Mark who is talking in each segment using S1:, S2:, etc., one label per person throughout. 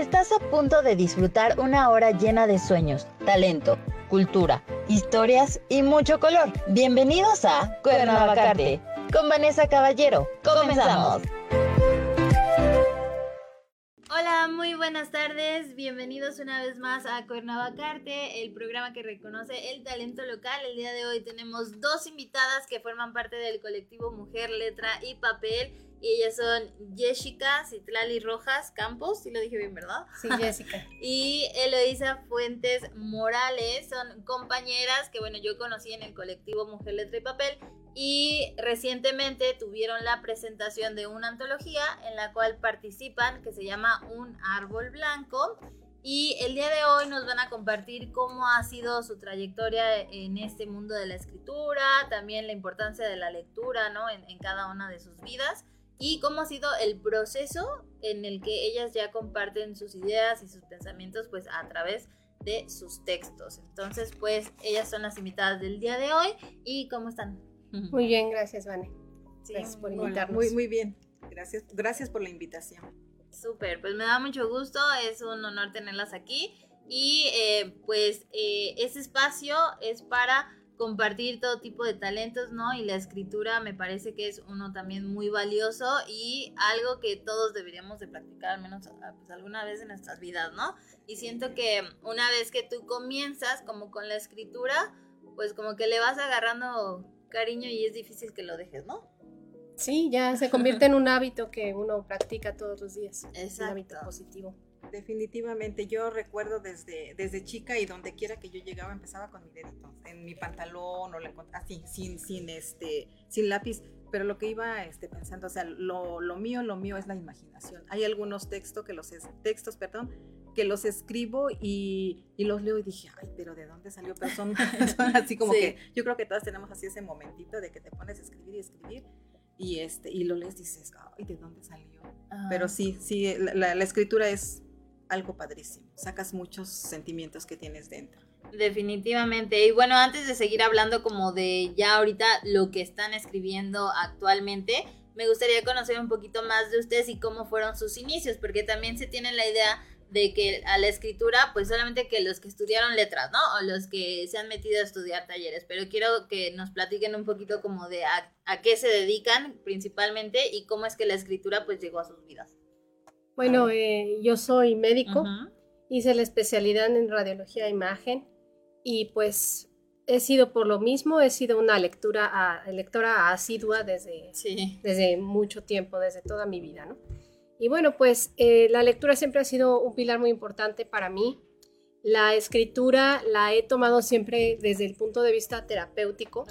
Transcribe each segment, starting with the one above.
S1: Estás a punto de disfrutar una hora llena de sueños, talento, cultura, historias y mucho color. Bienvenidos a Cuernavacarte con Vanessa Caballero. Comenzamos.
S2: Hola, muy buenas tardes. Bienvenidos una vez más a Cuernavacarte, el programa que reconoce el talento local. El día de hoy tenemos dos invitadas que forman parte del colectivo Mujer, Letra y Papel y ellas son Jessica Citlali Rojas Campos, si lo dije bien, ¿verdad?
S3: Sí, Jessica.
S2: y Eloisa Fuentes Morales, son compañeras que, bueno, yo conocí en el colectivo Mujer Letra y Papel y recientemente tuvieron la presentación de una antología en la cual participan que se llama Un Árbol Blanco. Y el día de hoy nos van a compartir cómo ha sido su trayectoria en este mundo de la escritura, también la importancia de la lectura, ¿no? En, en cada una de sus vidas y cómo ha sido el proceso en el que ellas ya comparten sus ideas y sus pensamientos pues a través de sus textos. Entonces pues ellas son las invitadas del día de hoy y ¿cómo están?
S3: Muy bien, gracias Vane. gracias por invitarnos.
S4: Muy, muy bien. Gracias, gracias por la invitación.
S2: Súper, pues me da mucho gusto, es un honor tenerlas aquí y eh, pues eh, ese espacio es para compartir todo tipo de talentos, ¿no? Y la escritura me parece que es uno también muy valioso y algo que todos deberíamos de practicar al menos ah, pues, alguna vez en nuestras vidas, ¿no? Y siento que una vez que tú comienzas como con la escritura, pues como que le vas agarrando cariño y es difícil que lo dejes, ¿no?
S3: Sí, ya se convierte en un hábito que uno practica todos los días.
S2: Es
S3: un hábito positivo.
S4: Definitivamente, yo recuerdo desde, desde chica y donde quiera que yo llegaba empezaba con mi dedito, en mi pantalón o la así, sin, sin, este, sin lápiz, pero lo que iba este, pensando, o sea, lo, lo mío, lo mío es la imaginación. Hay algunos textos que los, textos, perdón, que los escribo y, y, los leo y dije, ay, pero ¿de dónde salió? Pero son, así como que yo creo que todas tenemos así ese momentito de que te pones a escribir y escribir y, este, y lo lees y dices, ay, ¿de dónde salió? Pero sí, sí, la, la escritura es algo padrísimo. Sacas muchos sentimientos que tienes dentro.
S2: Definitivamente. Y bueno, antes de seguir hablando como de ya ahorita lo que están escribiendo actualmente, me gustaría conocer un poquito más de ustedes y cómo fueron sus inicios, porque también se tiene la idea de que a la escritura, pues solamente que los que estudiaron letras, ¿no? O los que se han metido a estudiar talleres, pero quiero que nos platiquen un poquito como de a, qué se dedican principalmente y cómo es que la escritura pues llegó a sus vidas.
S3: Bueno, eh, yo soy médico, hice la especialidad en radiología de imagen y pues he sido por lo mismo, he sido una lectura lectora asidua desde, desde mucho tiempo, desde toda mi vida, ¿no? Y bueno, pues eh, la lectura siempre ha sido un pilar muy importante para mí. La escritura la he tomado siempre desde el punto de vista terapéutico,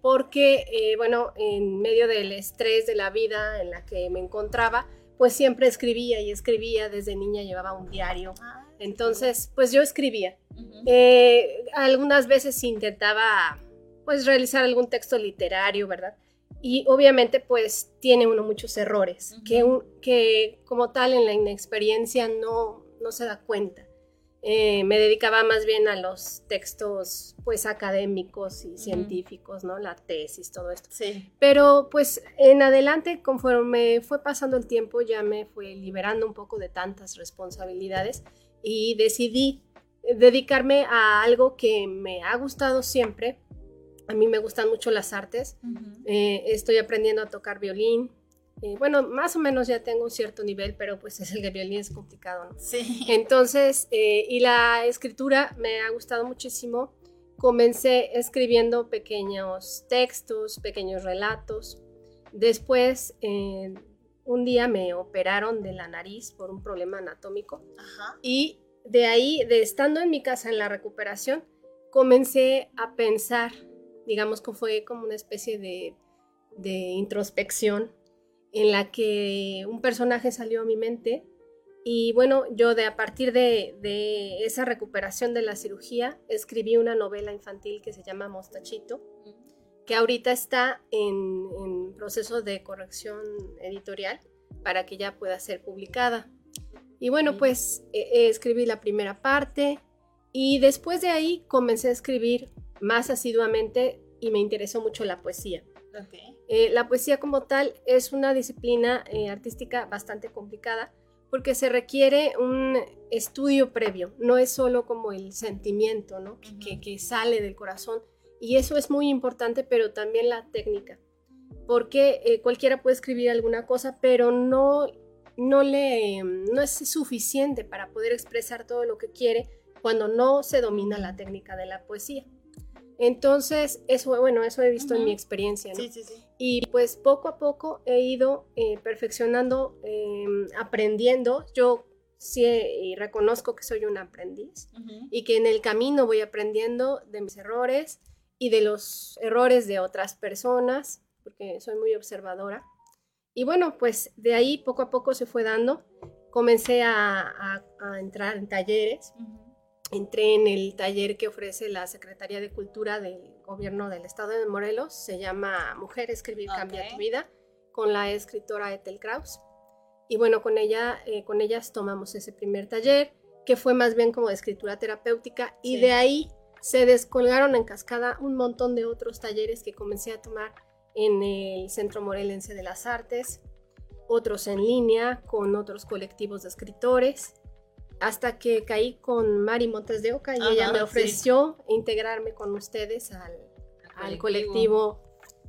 S3: porque, eh, bueno, en medio del estrés de la vida en la que me encontraba, pues siempre escribía y escribía, desde niña llevaba un diario. Ah, Entonces, pues yo escribía. Eh, algunas veces intentaba pues realizar algún texto literario, ¿verdad? Y obviamente pues tiene uno muchos errores que, que como tal en la inexperiencia no, no se da cuenta. Eh, me dedicaba más bien a los textos pues académicos y científicos, ¿no? La tesis, todo esto.
S2: Sí.
S3: Pero pues en adelante, conforme fue pasando el tiempo, ya me fue liberando un poco de tantas responsabilidades y decidí dedicarme a algo que me ha gustado siempre. A mí me gustan mucho las artes. Eh, estoy aprendiendo a tocar violín, eh, bueno, más o menos ya tengo un cierto nivel, pero pues es el de violín es complicado, ¿no?
S2: Sí.
S3: Entonces, eh, y la escritura me ha gustado muchísimo. Comencé escribiendo pequeños textos, pequeños relatos. Después, un día me operaron de la nariz por un problema anatómico. Ajá. Y de ahí, de estando en mi casa en la recuperación, comencé a pensar, digamos que fue como una especie de, de introspección en la que un personaje salió a mi mente y bueno, yo de a partir de, esa recuperación de la cirugía escribí una novela infantil que se llama Mostachito, que ahorita está en, proceso de corrección editorial para que ya pueda ser publicada. Y bueno, pues e, escribí la primera parte y después de ahí comencé a escribir más asiduamente y me interesó mucho la poesía.
S2: Okay.
S3: Eh, la poesía como tal es una disciplina eh, artística bastante complicada porque se requiere un estudio previo, no es solo como el sentimiento, ¿no? que, que, sale del corazón. Y eso es muy importante, pero también la técnica, porque eh, cualquiera puede escribir alguna cosa, pero no, no, le, no es suficiente para poder expresar todo lo que quiere cuando no se domina la técnica de la poesía. Entonces, eso, bueno, eso he visto en mi experiencia, ¿no? Sí, sí, sí. Y pues poco a poco he ido eh, perfeccionando, em, aprendiendo. Yo sí y reconozco que soy un aprendiz y que en el camino voy aprendiendo de mis errores y de los errores de otras personas, porque soy muy observadora. Y bueno, pues de ahí poco a poco se fue dando. Comencé a, entrar en talleres entré en el taller que ofrece la Secretaría de Cultura del Gobierno del Estado de Morelos. Se llama Mujer, Escribir, Cambia tu Vida, con la escritora Ethel Kraus. Y bueno, con, ella, eh, con ellas tomamos ese primer taller, que fue más bien como de escritura terapéutica, y de ahí se descolgaron en cascada un montón de otros talleres que comencé a tomar en el Centro Morelense de las Artes, otros en línea con otros colectivos de escritores hasta que caí con Mari Montes de Oca y ella me ofreció integrarme con ustedes al, colectivo.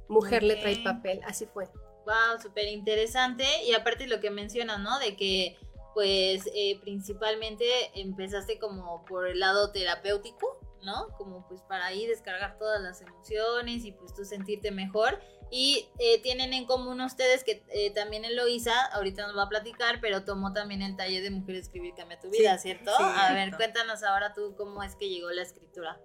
S3: Mujer, Letra y Papel. Así fue.
S2: Wow, súper interesante. Y aparte lo que mencionas, ¿no? De que pues eh, principalmente empezaste como por el lado terapéutico, ¿no? Como pues para ahí descargar todas las emociones y pues tú sentirte mejor. Y eh, tienen en común ustedes que eh, también Eloisa, ahorita nos va a platicar, pero tomó también el taller de Mujer Escribir Cambia tu Vida, ¿cierto? a ver, cuéntanos ahora tú cómo es que llegó la escritura.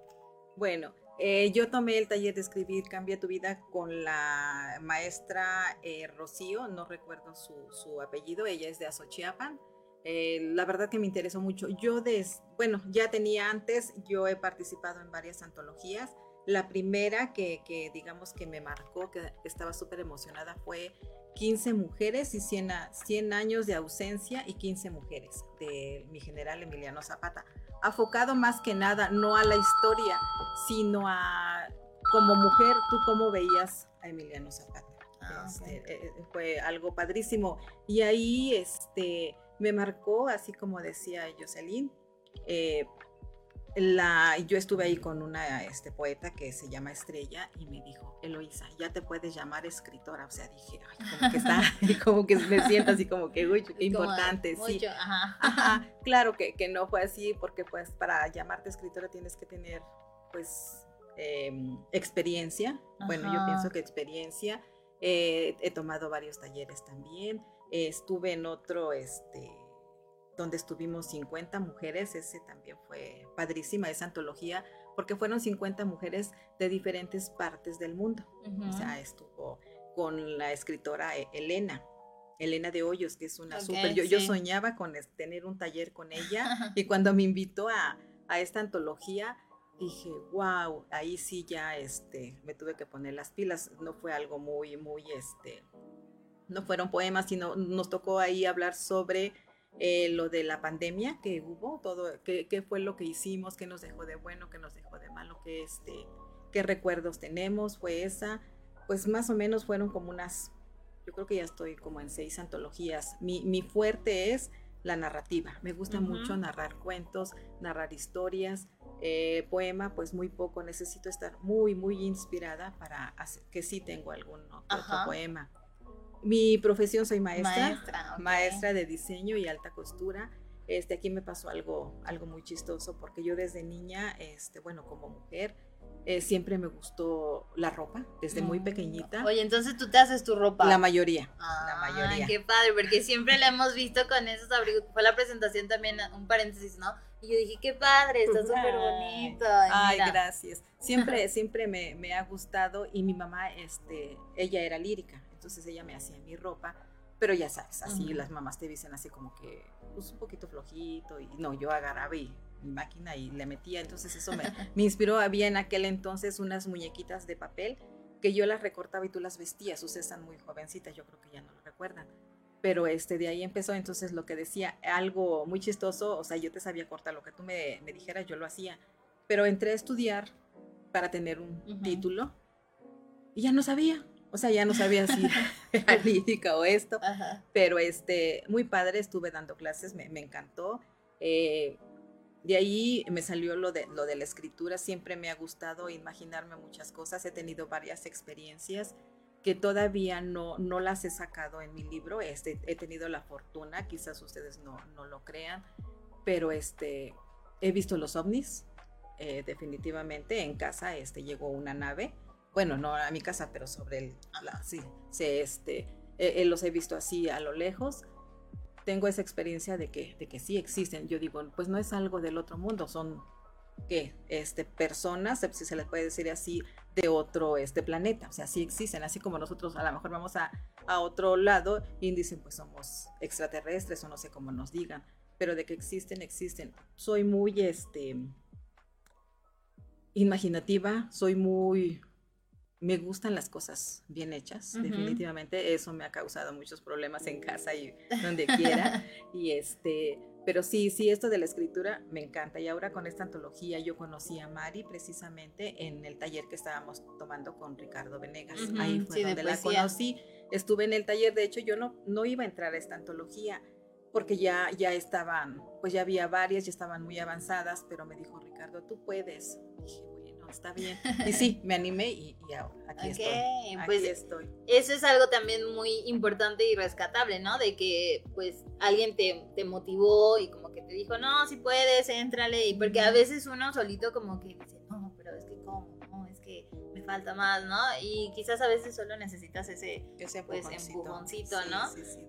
S4: Bueno, eh, yo tomé el taller de Escribir Cambia tu Vida con la maestra Rocío, no recuerdo su, su, apellido, ella es de Azochiapan. la verdad que me interesó mucho. Yo, des, bueno, ya tenía antes, yo he participado en varias antologías la primera que, digamos que me marcó, que estaba súper emocionada, fue 15 mujeres y 100, 100, años de ausencia y 15 mujeres de mi general Emiliano Zapata. Afocado más que nada no a la historia, sino a como mujer, tú cómo veías a Emiliano Zapata. Ah, este, eh, eh, fue algo padrísimo. Y ahí este, me marcó, así como decía Jocelyn, eh, la, yo estuve ahí con una este, poeta que se llama Estrella y me dijo, Eloisa, ya te puedes llamar escritora. O sea, dije, Ay, como que está, como que me siento así como que, uy, qué importante, sí. Ajá. Claro que, que, no fue así porque pues para llamarte escritora tienes que tener pues em, experiencia. Bueno, yo pienso que experiencia. Eh, he tomado varios talleres también. estuve en otro, este, donde estuvimos 50 mujeres, ese también fue padrísima, esa antología, porque fueron 50 mujeres de diferentes partes del mundo. O sea, estuvo con la escritora eh, Elena, Elena de Hoyos, que es una súper, yo, yo, soñaba con tener un taller con ella y cuando me invitó a, a, esta antología, dije, wow, ahí sí ya este, me tuve que poner las pilas, no fue algo muy, muy, este, no fueron poemas, sino nos tocó ahí hablar sobre eh, lo de la pandemia que hubo, todo, qué, qué, fue lo que hicimos, qué nos dejó de bueno, qué nos dejó de malo, qué, este, qué recuerdos tenemos, fue esa, pues más o menos fueron como unas, yo creo que ya estoy como en seis antologías. Mi, mi fuerte es la narrativa, me gusta mucho narrar cuentos, narrar historias, eh, poema, pues muy poco, necesito estar muy, muy inspirada para hacer, que sí tengo algún otro poema. Mi profesión soy maestra, maestra, de diseño y alta costura. Este, aquí me pasó algo, algo muy chistoso porque yo desde niña, este, bueno, como mujer, eh, siempre me gustó la ropa, desde muy mm. pequeñita.
S2: Oye, entonces tú te haces tu ropa.
S4: La mayoría, la mayoría.
S2: Qué padre, porque siempre la hemos visto con esos abrigos. Fue la presentación también, un paréntesis, ¿no? Y yo dije, qué padre, está súper bonito.
S4: Ay, gracias. Siempre, siempre me, me, ha gustado y mi mamá, este, ella era lírica entonces ella me hacía mi ropa, pero ya sabes, así las mamás te dicen así como que, pues un poquito flojito, y no, yo agarraba mi máquina y le metía, entonces eso me, me inspiró, había en aquel entonces unas muñequitas de papel que yo las recortaba y tú las vestías, ustedes están muy jovencitas, yo creo que ya no lo recuerdan, pero este, de ahí empezó entonces lo que decía, algo muy chistoso, o sea, yo te sabía cortar lo que tú me, me dijeras, yo lo hacía, pero entré a estudiar para tener un título y ya no sabía, o sea, ya no sabía si era lírica o esto, pero este, muy padre, estuve dando clases, me, encantó. Eh, de ahí me salió lo de, lo de la escritura, siempre me ha gustado imaginarme muchas cosas, he tenido varias experiencias que todavía no, no las he sacado en mi libro, este, he tenido la fortuna, quizás ustedes no, no lo crean, pero este, he visto los ovnis, eh, definitivamente en casa este, llegó una nave, bueno, no a mi casa, pero sobre el, sí, este, eh, los he visto así a lo lejos, tengo esa experiencia de que, de que sí existen. Yo digo, pues no es algo del otro mundo, son ¿qué? Este, personas, si se les puede decir así, de otro este, planeta. O sea, sí existen, así como nosotros a lo mejor vamos a, a otro lado y dicen, pues somos extraterrestres o no sé cómo nos digan, pero de que existen, existen. Soy muy, este, imaginativa, soy muy me gustan las cosas bien hechas, definitivamente. Eso me ha causado muchos problemas en casa y donde quiera. y este, pero sí, sí, esto de la escritura me encanta. Y ahora con esta antología yo conocí a Mari precisamente en el taller que estábamos tomando con Ricardo Venegas. Ahí fue donde la conocí. Estuve en el taller, de hecho yo no, no iba a entrar a esta antología porque ya, ya estaban, pues ya había varias, ya estaban muy avanzadas, pero me dijo Ricardo, tú puedes. Dije, está bien. Y sí, me animé y, ahora aquí estoy.
S2: Pues estoy. Eso es algo también muy importante y rescatable, ¿no? De que pues alguien te, te motivó y como que te dijo, no, si puedes, éntrale. Y porque a veces uno solito como que dice, falta más, ¿no? Y quizás a veces solo necesitas ese, ese pues, empujoncito, ¿no?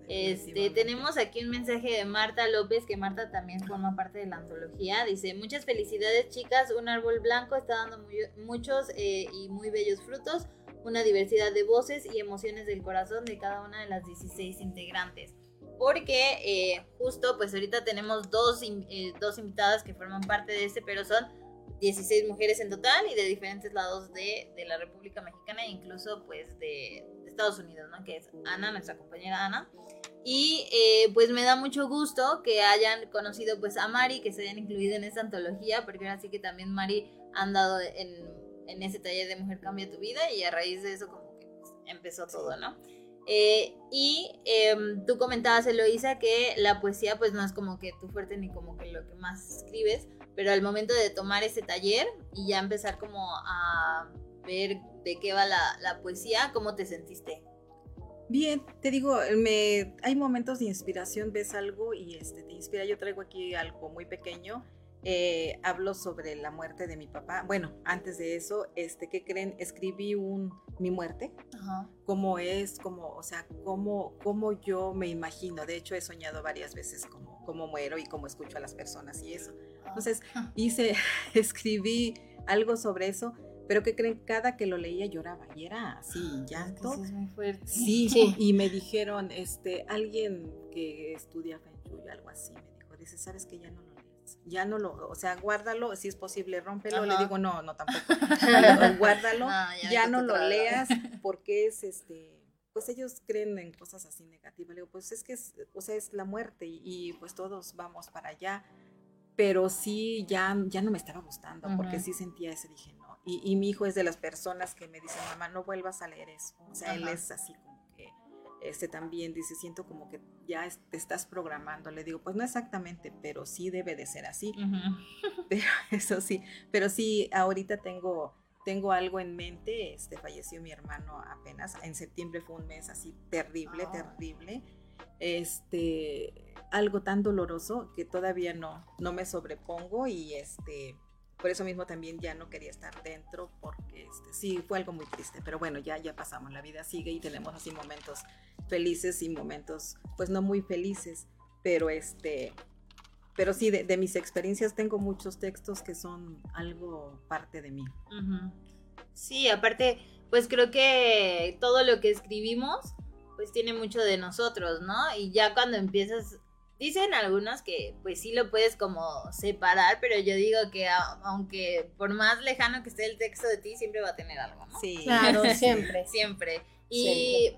S2: este, tenemos aquí un mensaje de Marta López, que Marta también forma parte de la antología. Dice, muchas felicidades chicas, un árbol blanco está dando muchos eh, y muy bellos frutos, una diversidad de voces y emociones del corazón de cada una de las 16 integrantes porque eh, justo pues ahorita tenemos dos, eh, dos invitadas que forman parte de este, pero son 16 mujeres en total y de diferentes lados de, de la República Mexicana e incluso pues de, Estados Unidos, ¿no? Que es Ana, nuestra compañera Ana. Y eh, pues me da mucho gusto que hayan conocido pues a Mari, que se hayan incluido en esta antología, porque ahora sí que también Mari ha andado en, en ese taller de Mujer Cambia tu Vida y a raíz de eso como que pues, empezó todo, ¿no? Eh, y em, tú comentabas, Eloisa, que la poesía pues no es como que tu fuerte ni como que lo que más escribes, pero al momento de tomar ese taller y ya empezar como a ver de qué va la, poesía, ¿cómo te sentiste?
S4: Bien, te digo, me, hay momentos de inspiración, ves algo y este, te inspira. Yo traigo aquí algo muy pequeño eh, hablo sobre la muerte de mi papá. Bueno, antes de eso, este, ¿qué creen? Escribí un mi muerte, cómo es, cómo, o sea, cómo, cómo yo me imagino. De hecho, he soñado varias veces cómo, cómo muero y cómo escucho a las personas y eso. Entonces, hice, escribí algo sobre eso. Pero ¿qué creen? Cada que lo leía lloraba y era así, ah, llanto.
S2: Es muy fuerte.
S4: Sí, y me dijeron, este, alguien que estudia Feng Shui, algo así, me dijo, dice, ¿sabes que ya no lo ya no lo, o sea, guárdalo, si es posible, rómpelo. Le digo, no, no tampoco. guárdalo, ya, no lo leas porque es este pues ellos creen en cosas así negativas. Le digo, pues es que es, o sea, es la muerte y, pues todos vamos para allá. Pero sí, ya, ya no me estaba gustando porque sí sentía ese, dije, no. Y, y, mi hijo es de las personas que me dicen, mamá, no vuelvas a leer eso. O sea, él es así este también dice, siento como que ya te estás programando. Le digo, pues no exactamente, pero sí debe de ser así. Pero eso sí, pero sí, ahorita tengo, tengo algo en mente. Este falleció mi hermano apenas. En septiembre fue un mes así terrible, ah. terrible. Este, algo tan doloroso que todavía no, no me sobrepongo y este por eso mismo también ya no quería estar dentro porque este, sí fue algo muy triste, pero bueno, ya ya pasamos, la vida sigue y tenemos así momentos felices y momentos pues no muy felices, pero este pero sí de, mis experiencias tengo muchos textos que son algo parte de mí.
S2: Sí, aparte pues creo que todo lo que escribimos pues tiene mucho de nosotros, ¿no? Y ya cuando empiezas Dicen algunos que pues sí lo puedes como separar, pero yo digo que aunque por más lejano que esté el texto de ti, siempre va a tener algo, ¿no?
S3: Sí, claro, siempre.
S2: siempre. Y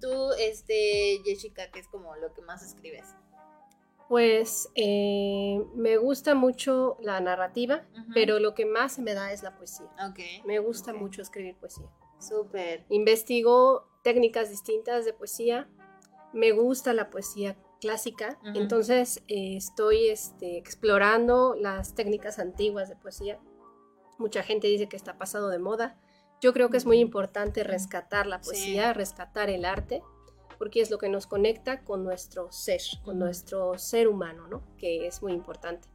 S2: tú, este, Jessica, ¿qué es como lo que más escribes?
S3: Pues eh, me gusta mucho la narrativa, pero lo que más se me da es la poesía.
S2: Ok.
S3: Me gusta mucho escribir poesía.
S2: Súper.
S3: Investigo técnicas distintas de poesía. Me gusta la poesía clásica, entonces eh, estoy este, explorando las técnicas antiguas de poesía. Mucha gente dice que está pasado de moda. Yo creo que es muy importante rescatar la poesía, rescatar el arte, porque es lo que nos conecta con nuestro ser, con nuestro ser humano, ¿no? Que es muy importante.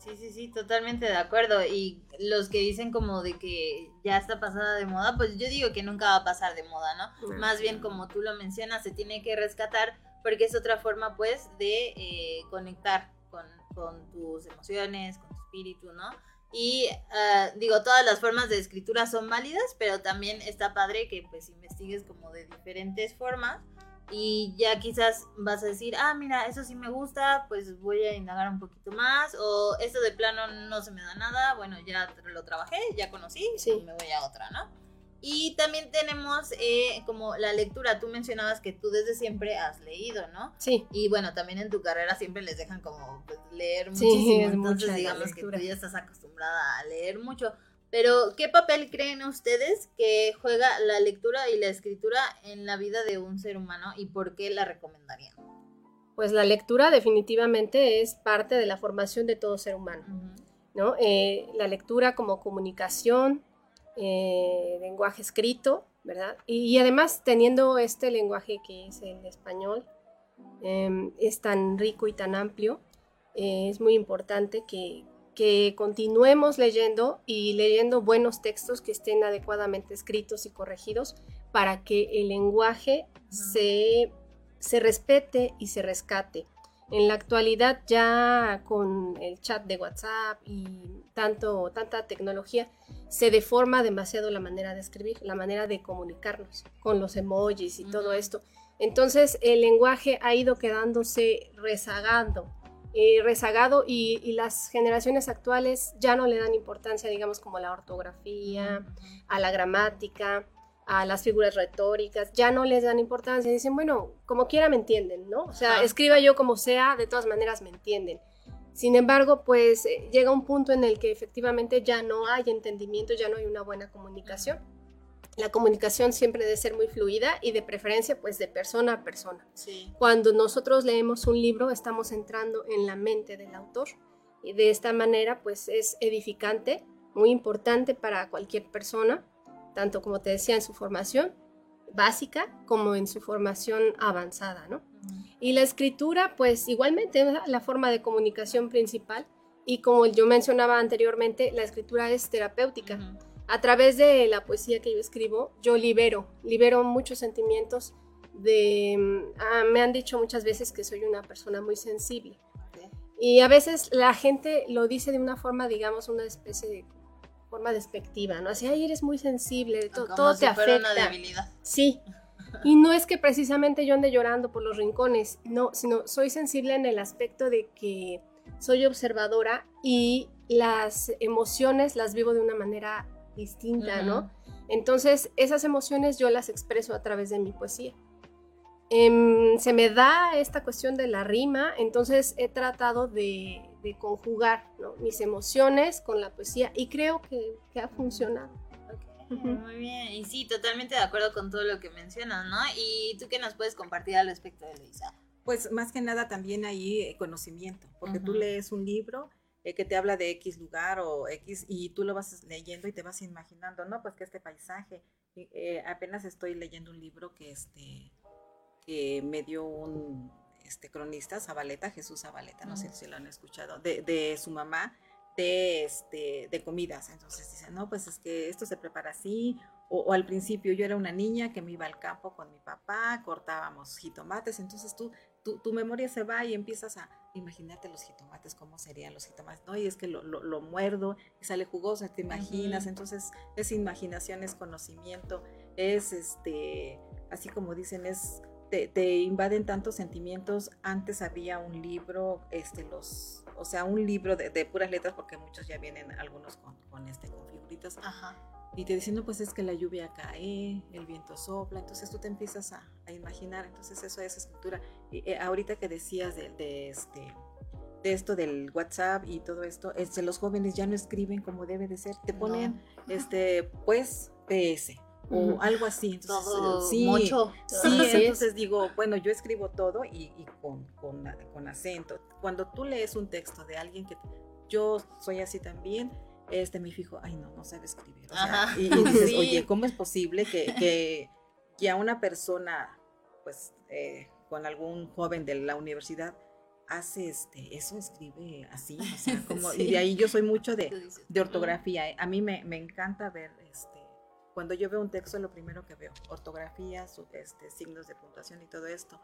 S2: Sí, sí, sí, totalmente de acuerdo. Y los que dicen como de que ya está pasada de moda, pues yo digo que nunca va a pasar de moda, ¿no? Más bien como tú lo mencionas, se tiene que rescatar porque es otra forma pues de eh, conectar con, con, tus emociones, con tu espíritu, ¿no? Y ah, digo, todas las formas de escritura son válidas, pero también está padre que pues investigues como de diferentes formas y ya quizás vas a decir, ah, mira, eso sí me gusta, pues voy a indagar un poquito más, o esto de plano no se me da nada, bueno, ya lo trabajé, ya conocí, sí. me voy a otra, ¿no? Y también tenemos eh, como la lectura, tú mencionabas que tú desde siempre has leído, ¿no?
S3: Sí.
S2: Y bueno, también en tu carrera siempre les dejan como pues, leer muchísimo, entonces digamos que tú ya estás acostumbrada a leer mucho. Pero, ¿qué papel creen ustedes que juega la lectura y la escritura en la vida de un ser humano y por qué la recomendarían?
S3: Pues la lectura definitivamente es parte de la formación de todo ser humano, ¿no? Eh, la lectura como comunicación, eh, lenguaje escrito, ¿verdad? Y, además teniendo este lenguaje que es el español, em, es tan rico y tan amplio, eh, es muy importante que, que continuemos leyendo y leyendo buenos textos que estén adecuadamente escritos y corregidos para que el lenguaje se, se respete y se rescate. En la actualidad ya con el chat de WhatsApp y tanto, tanta tecnología, se deforma demasiado la manera de escribir, la manera de comunicarnos con los emojis y todo esto. Entonces el lenguaje ha ido quedándose rezagando eh, rezagado y, las generaciones actuales ya no le dan importancia, digamos, como a la ortografía, a la gramática, a las figuras retóricas, ya no les dan importancia, dicen, bueno, como quiera me entienden, ¿no? O sea, escriba yo como sea, de todas maneras me entienden. Sin embargo, pues eh, llega un punto en el que efectivamente ya no hay entendimiento, ya no hay una buena comunicación la comunicación siempre debe ser muy fluida y de preferencia pues de persona a persona. Cuando nosotros leemos un libro estamos entrando en la mente del autor y de esta manera pues es edificante, muy importante para cualquier persona, tanto como te decía en su formación básica como en su formación avanzada, ¿no? Y la escritura pues igualmente es la forma de comunicación principal y como yo mencionaba anteriormente, la escritura es terapéutica a través de la poesía que yo escribo, yo libero, libero muchos sentimientos de... Mm, ah, me han dicho muchas veces que soy una persona muy sensible. Y a veces la gente lo dice de una forma, digamos, una especie de forma despectiva, ¿no? Así, ay, eres muy sensible, todo te afecta.
S2: Una debilidad.
S3: Sí. Y no es que precisamente yo ande llorando por los rincones, no, sino soy sensible en el aspecto de que soy observadora y las emociones las vivo de una manera distinta, ¿no? Entonces, esas emociones yo las expreso a través de mi poesía. Em, se me da esta cuestión de la rima, entonces he tratado de, conjugar mis emociones con la poesía y creo que, ha funcionado.
S2: Muy bien, y sí, totalmente de acuerdo con todo lo que mencionas, ¿no? ¿Y tú qué nos puedes compartir al respecto de Luisa?
S4: Pues más que nada también ahí eh, conocimiento, porque tú lees un libro eh, que te habla de X lugar o X y tú lo vas leyendo y te vas imaginando, ¿no? Pues que este paisaje, eh, apenas estoy leyendo un libro que, este, que me dio un este, cronista, Zabaleta, Jesús Zabaleta, no sé si lo han escuchado, de, de su mamá, de, este, de comidas. Entonces dice, no, pues es que esto se prepara así, o, al principio yo era una niña que me iba al campo con mi papá, cortábamos jitomates, entonces tú, tu memoria se va y empiezas a imagínate los jitomates, cómo serían los jitomates, no, y es que lo, lo, muerdo y sale jugoso, te imaginas, entonces es imaginación, es conocimiento, es este, así como dicen, es, te, invaden tantos sentimientos, antes había un libro, este, los, o sea, un libro de, puras letras, porque muchos ya vienen algunos con, con este, con figuritas, Ajá y te diciendo pues es que la lluvia cae, el viento sopla, entonces tú te empiezas a, imaginar, entonces eso es escritura. Y, eh, ahorita que decías de, este, de esto del WhatsApp y todo esto, este, los jóvenes ya no escriben como debe de ser, te ponen este pues PS, o algo así. Entonces,
S2: Todo
S4: sí,
S2: mucho.
S4: Sí,
S3: Así
S4: entonces digo, bueno, yo escribo todo y, y con, con, con acento. Cuando tú lees un texto de alguien que yo soy así también, este me fijo, ay no, no sabe escribir. O sea,
S2: Ajá.
S4: y, y dices,
S2: Sí.
S4: oye, ¿cómo es posible que, que, que a una persona, pues, eh, con algún joven de la universidad, hace este, eso, escribe así? O sea, como,
S2: Sí.
S4: y de ahí yo soy mucho de, de ortografía. ¿eh? A mí me, me encanta ver, este, cuando yo veo un texto, lo primero que veo, ortografía, este, signos de puntuación y todo esto.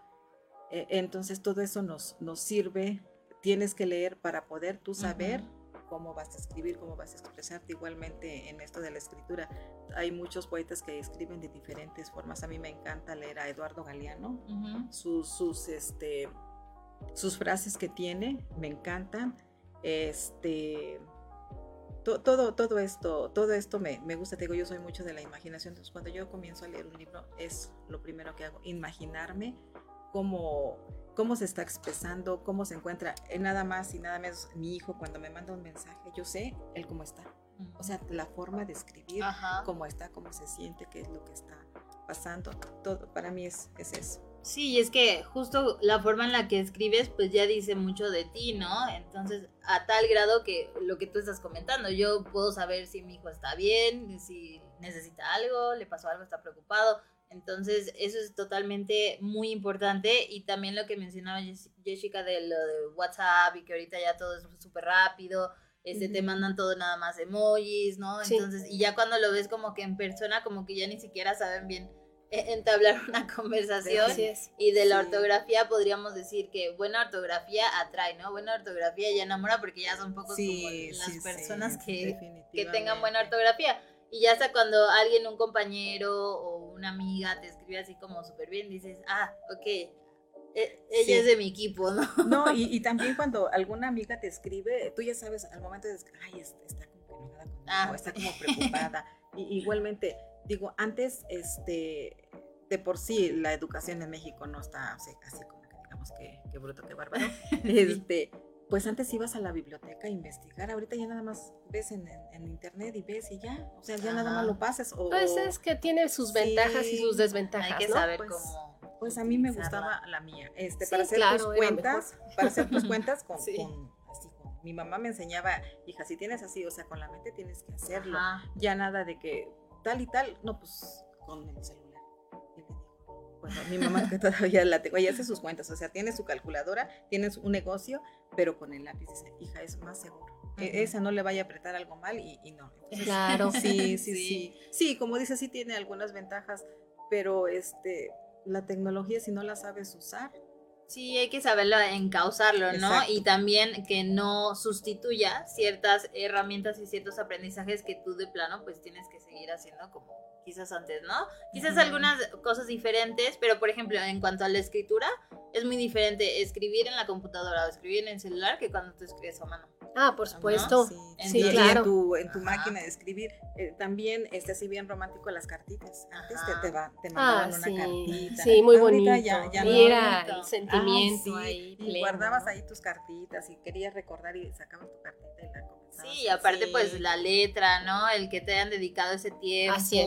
S4: Eh, entonces todo eso nos, nos sirve, tienes que leer para poder tú saber cómo vas a escribir, cómo vas a expresarte. Igualmente en esto de la escritura, hay muchos poetas que escriben de diferentes formas. A mí me encanta leer a Eduardo Galeano,
S2: Ujú.
S4: sus, sus, este, sus frases que tiene, me encantan. Este, to- todo, todo esto, todo esto me, me gusta, te digo, yo soy mucho de la imaginación, entonces cuando yo comienzo a leer un libro es lo primero que hago, imaginarme cómo, cómo se está expresando, cómo se encuentra, Eh, nada más y nada menos mi hijo cuando me manda un mensaje, yo sé él cómo está, o sea, la forma de escribir,
S2: Ajá.
S4: cómo está, cómo se siente, qué es lo que está pasando, todo para mí es, es eso.
S2: Sí, y es que justo la forma en la que escribes pues ya dice mucho de ti, ¿no? Entonces, a tal grado que lo que tú estás comentando, yo puedo saber si mi hijo está bien, si necesita algo, le pasó algo, está preocupado. Entonces, eso es totalmente muy importante y también lo que mencionaba Jess- Jessica de lo de WhatsApp y que ahorita ya todo es súper rápido, este, te mandan todo nada más emojis, ¿no?
S3: Sí.
S2: Entonces, y ya cuando lo ves como que en persona, como que ya ni siquiera saben bien eh, entablar una conversación.
S3: Así es.
S2: Y de la
S4: Sí.
S2: ortografía podríamos decir que buena ortografía atrae, ¿no? Buena ortografía ya enamora porque ya son pocos como las personas que, que tengan buena ortografía. Y ya hasta cuando alguien, un compañero o una amiga te escribe así como súper bien, dices, ah, ok, e- ella
S4: Sí.
S2: es de mi equipo, ¿no?
S4: No, y, y también cuando alguna amiga te escribe, tú ya sabes al momento de ay, es- está como enojada conmigo,
S2: Ah,
S4: está como preocupada. y, igualmente, digo, antes, este, de por sí, la educación en México no está así, así como que digamos que, que bruto, que bárbaro. Este, pues antes ibas a la biblioteca a investigar, ahorita ya nada más ves en, en- en internet y ves y ya, o sea, ya nada más lo pasas. O,
S3: Pues es que tiene sus
S4: Sí.
S3: ventajas y sus desventajas,
S2: Hay que
S3: ¿no?
S2: saber
S4: Pues,
S2: cómo.
S4: Pues a mí me gustaba la mía, este,
S3: Sí,
S4: para hacer
S3: claro,
S4: tus cuentas, para hacer tus cuentas con,
S2: Sí.
S4: con- así, con- mi mamá me enseñaba, hija, si tienes así, o sea, con la mente tienes que hacerlo,
S2: Ajá.
S4: ya nada de que tal y tal, no, pues con el celular. Bueno, mi mamá que todavía la tengo, ella hace sus cuentas, o sea, tiene su calculadora, tiene un negocio, pero con el lápiz dice, hija, es más seguro. E-
S2: Ujú.
S4: Esa no le vaya a apretar algo mal y, y no. Entonces,
S3: Claro.
S4: Sí, sí,
S2: Sí.
S4: sí. Sí, como dice, sí tiene algunas ventajas, pero este, la tecnología, si no la sabes usar,
S2: Sí, hay que saberlo encauzarlo, ¿no?
S4: Exacto.
S2: Y también que no sustituya ciertas herramientas y ciertos aprendizajes que tú de plano pues tienes que seguir haciendo como quizás antes, ¿no? Quizás
S4: Ujú.
S2: algunas cosas diferentes, pero por ejemplo, en cuanto a la escritura, es muy diferente escribir en la computadora o escribir en el celular que cuando tú escribes a mano.
S3: Ah, por supuesto.
S4: Sí,
S2: Sí,
S4: y- y
S3: claro.
S4: en tu, en tu máquina de escribir. eh, también, este, así bien romántico las cartitas. Antes te,
S2: Ajá.
S4: te, va, te
S3: Ah,
S4: mandaban una
S3: sí.
S4: cartita.
S3: Sí, muy bonito.
S4: ya- ya
S3: y
S4: no.
S3: era
S2: bonito.
S3: el sentimiento
S4: Ah, sí,
S3: ahí.
S4: y
S3: pleno,
S4: guardabas
S3: ¿no?
S4: ahí tus cartitas y querías recordar y sacabas tu cartita y la.
S2: Sí, y aparte
S4: Sí.
S2: pues la letra, ¿no? El que te hayan dedicado ese tiempo,
S3: Así es.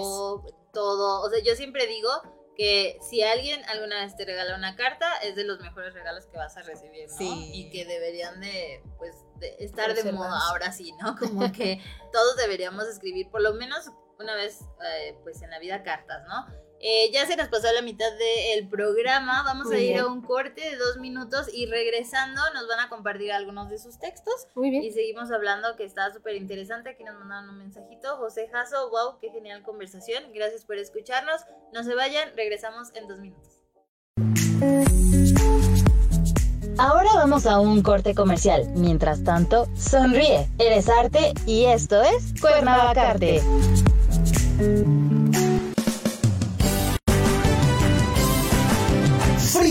S2: todo. O sea, yo siempre digo que si alguien alguna vez te regala una carta, es de los mejores regalos que vas a recibir, ¿no?
S4: Sí.
S2: Y que deberían de, pues, de estar de moda ahora sí, ¿no? Como que todos deberíamos escribir por lo menos una vez, eh, pues, en la vida cartas, ¿no? Eh, ya se nos pasó la mitad del programa, vamos
S3: Muy
S2: a ir
S3: bien.
S2: a un corte de dos minutos y regresando nos van a compartir algunos de sus textos.
S3: Muy bien.
S2: Y seguimos hablando que está súper interesante. Aquí nos mandaron un mensajito. José Jasso, wow, qué genial conversación. Gracias por escucharnos. No se vayan, regresamos en dos minutos.
S1: Ahora vamos a un corte comercial. Mientras tanto, sonríe. Eres arte y esto es Cuernavacarte.
S5: Fritz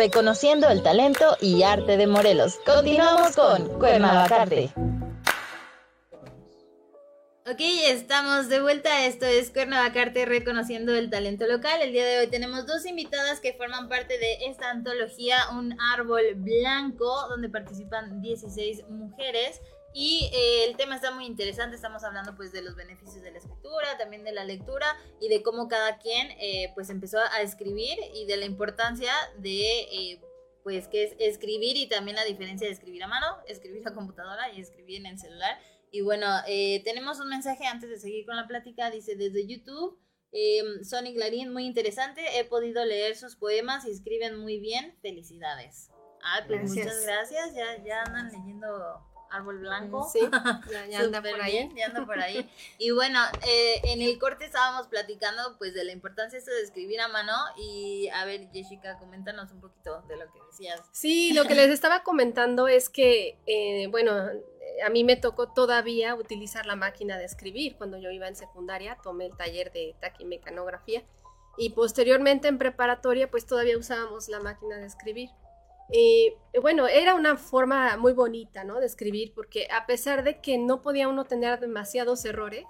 S1: Reconociendo el talento y arte de Morelos. Continuamos con Cuernavacarte.
S2: Ok, estamos de vuelta. Esto es Cuernavacarte reconociendo el talento local. El día de hoy tenemos dos invitadas que forman parte de esta antología, Un Árbol Blanco, donde participan 16 mujeres. Y eh, el tema está muy interesante, estamos hablando pues de los beneficios de la escritura, también de la lectura y de cómo cada quien eh, pues empezó a escribir y de la importancia de eh, pues que es escribir y también la diferencia de escribir a mano, escribir a computadora y escribir en el celular. Y bueno, tenemos un mensaje antes de seguir con la plática, dice desde YouTube. Sonic Larín, muy interesante. He podido leer sus poemas y escriben muy bien. Felicidades. Ah, pues muchas gracias. Ya, ya andan leyendo árbol blanco.
S3: Sí, ya, anda por ahí.
S2: ya anda por ahí. Y bueno, eh, en el corte estábamos platicando pues de la importancia esto de escribir a mano y a ver, Jessica, coméntanos un poquito de lo que decías.
S3: Sí, lo que les estaba comentando es que, eh, bueno, a mí me tocó todavía utilizar la máquina de escribir. Cuando yo iba en secundaria, tomé el taller de taquimecanografía y posteriormente en preparatoria, pues todavía usábamos la máquina de escribir. Y bueno, era una forma muy bonita, ¿no? De escribir, porque a pesar de que no podía uno tener demasiados errores,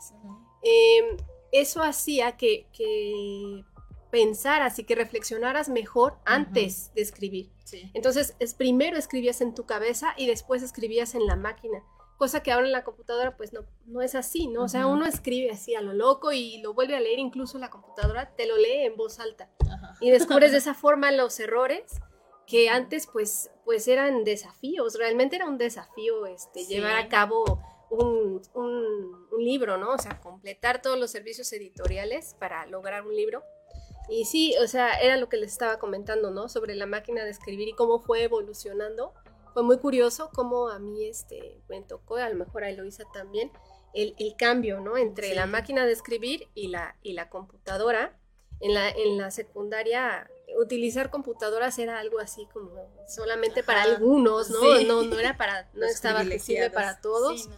S3: em, eso hacía que, que, pensaras y que reflexionaras mejor antes de escribir. Entonces, es, primero escribías en tu cabeza y después escribías en la máquina. Cosa que ahora en la computadora, pues no, no es así, ¿no? O sea, uno escribe así a lo loco y lo vuelve a leer, incluso la computadora te lo lee en voz alta. Y descubres de esa forma los errores que antes pues, pues eran desafíos, realmente era un desafío este, llevar a cabo un, un, libro, ¿no? O sea, completar todos los servicios editoriales para lograr un libro. Y sí, o sea, era lo que les estaba comentando, ¿no? Sobre la máquina de escribir y cómo fue evolucionando. Fue muy curioso cómo a mí este, me tocó, a lo mejor a Eloisa también, el, el cambio, ¿no? Entre la máquina de escribir y la, y la computadora. En la, en la secundaria utilizar computadoras era algo así como solamente para algunos, ¿no? No, no era para, no estaba accesible para todos.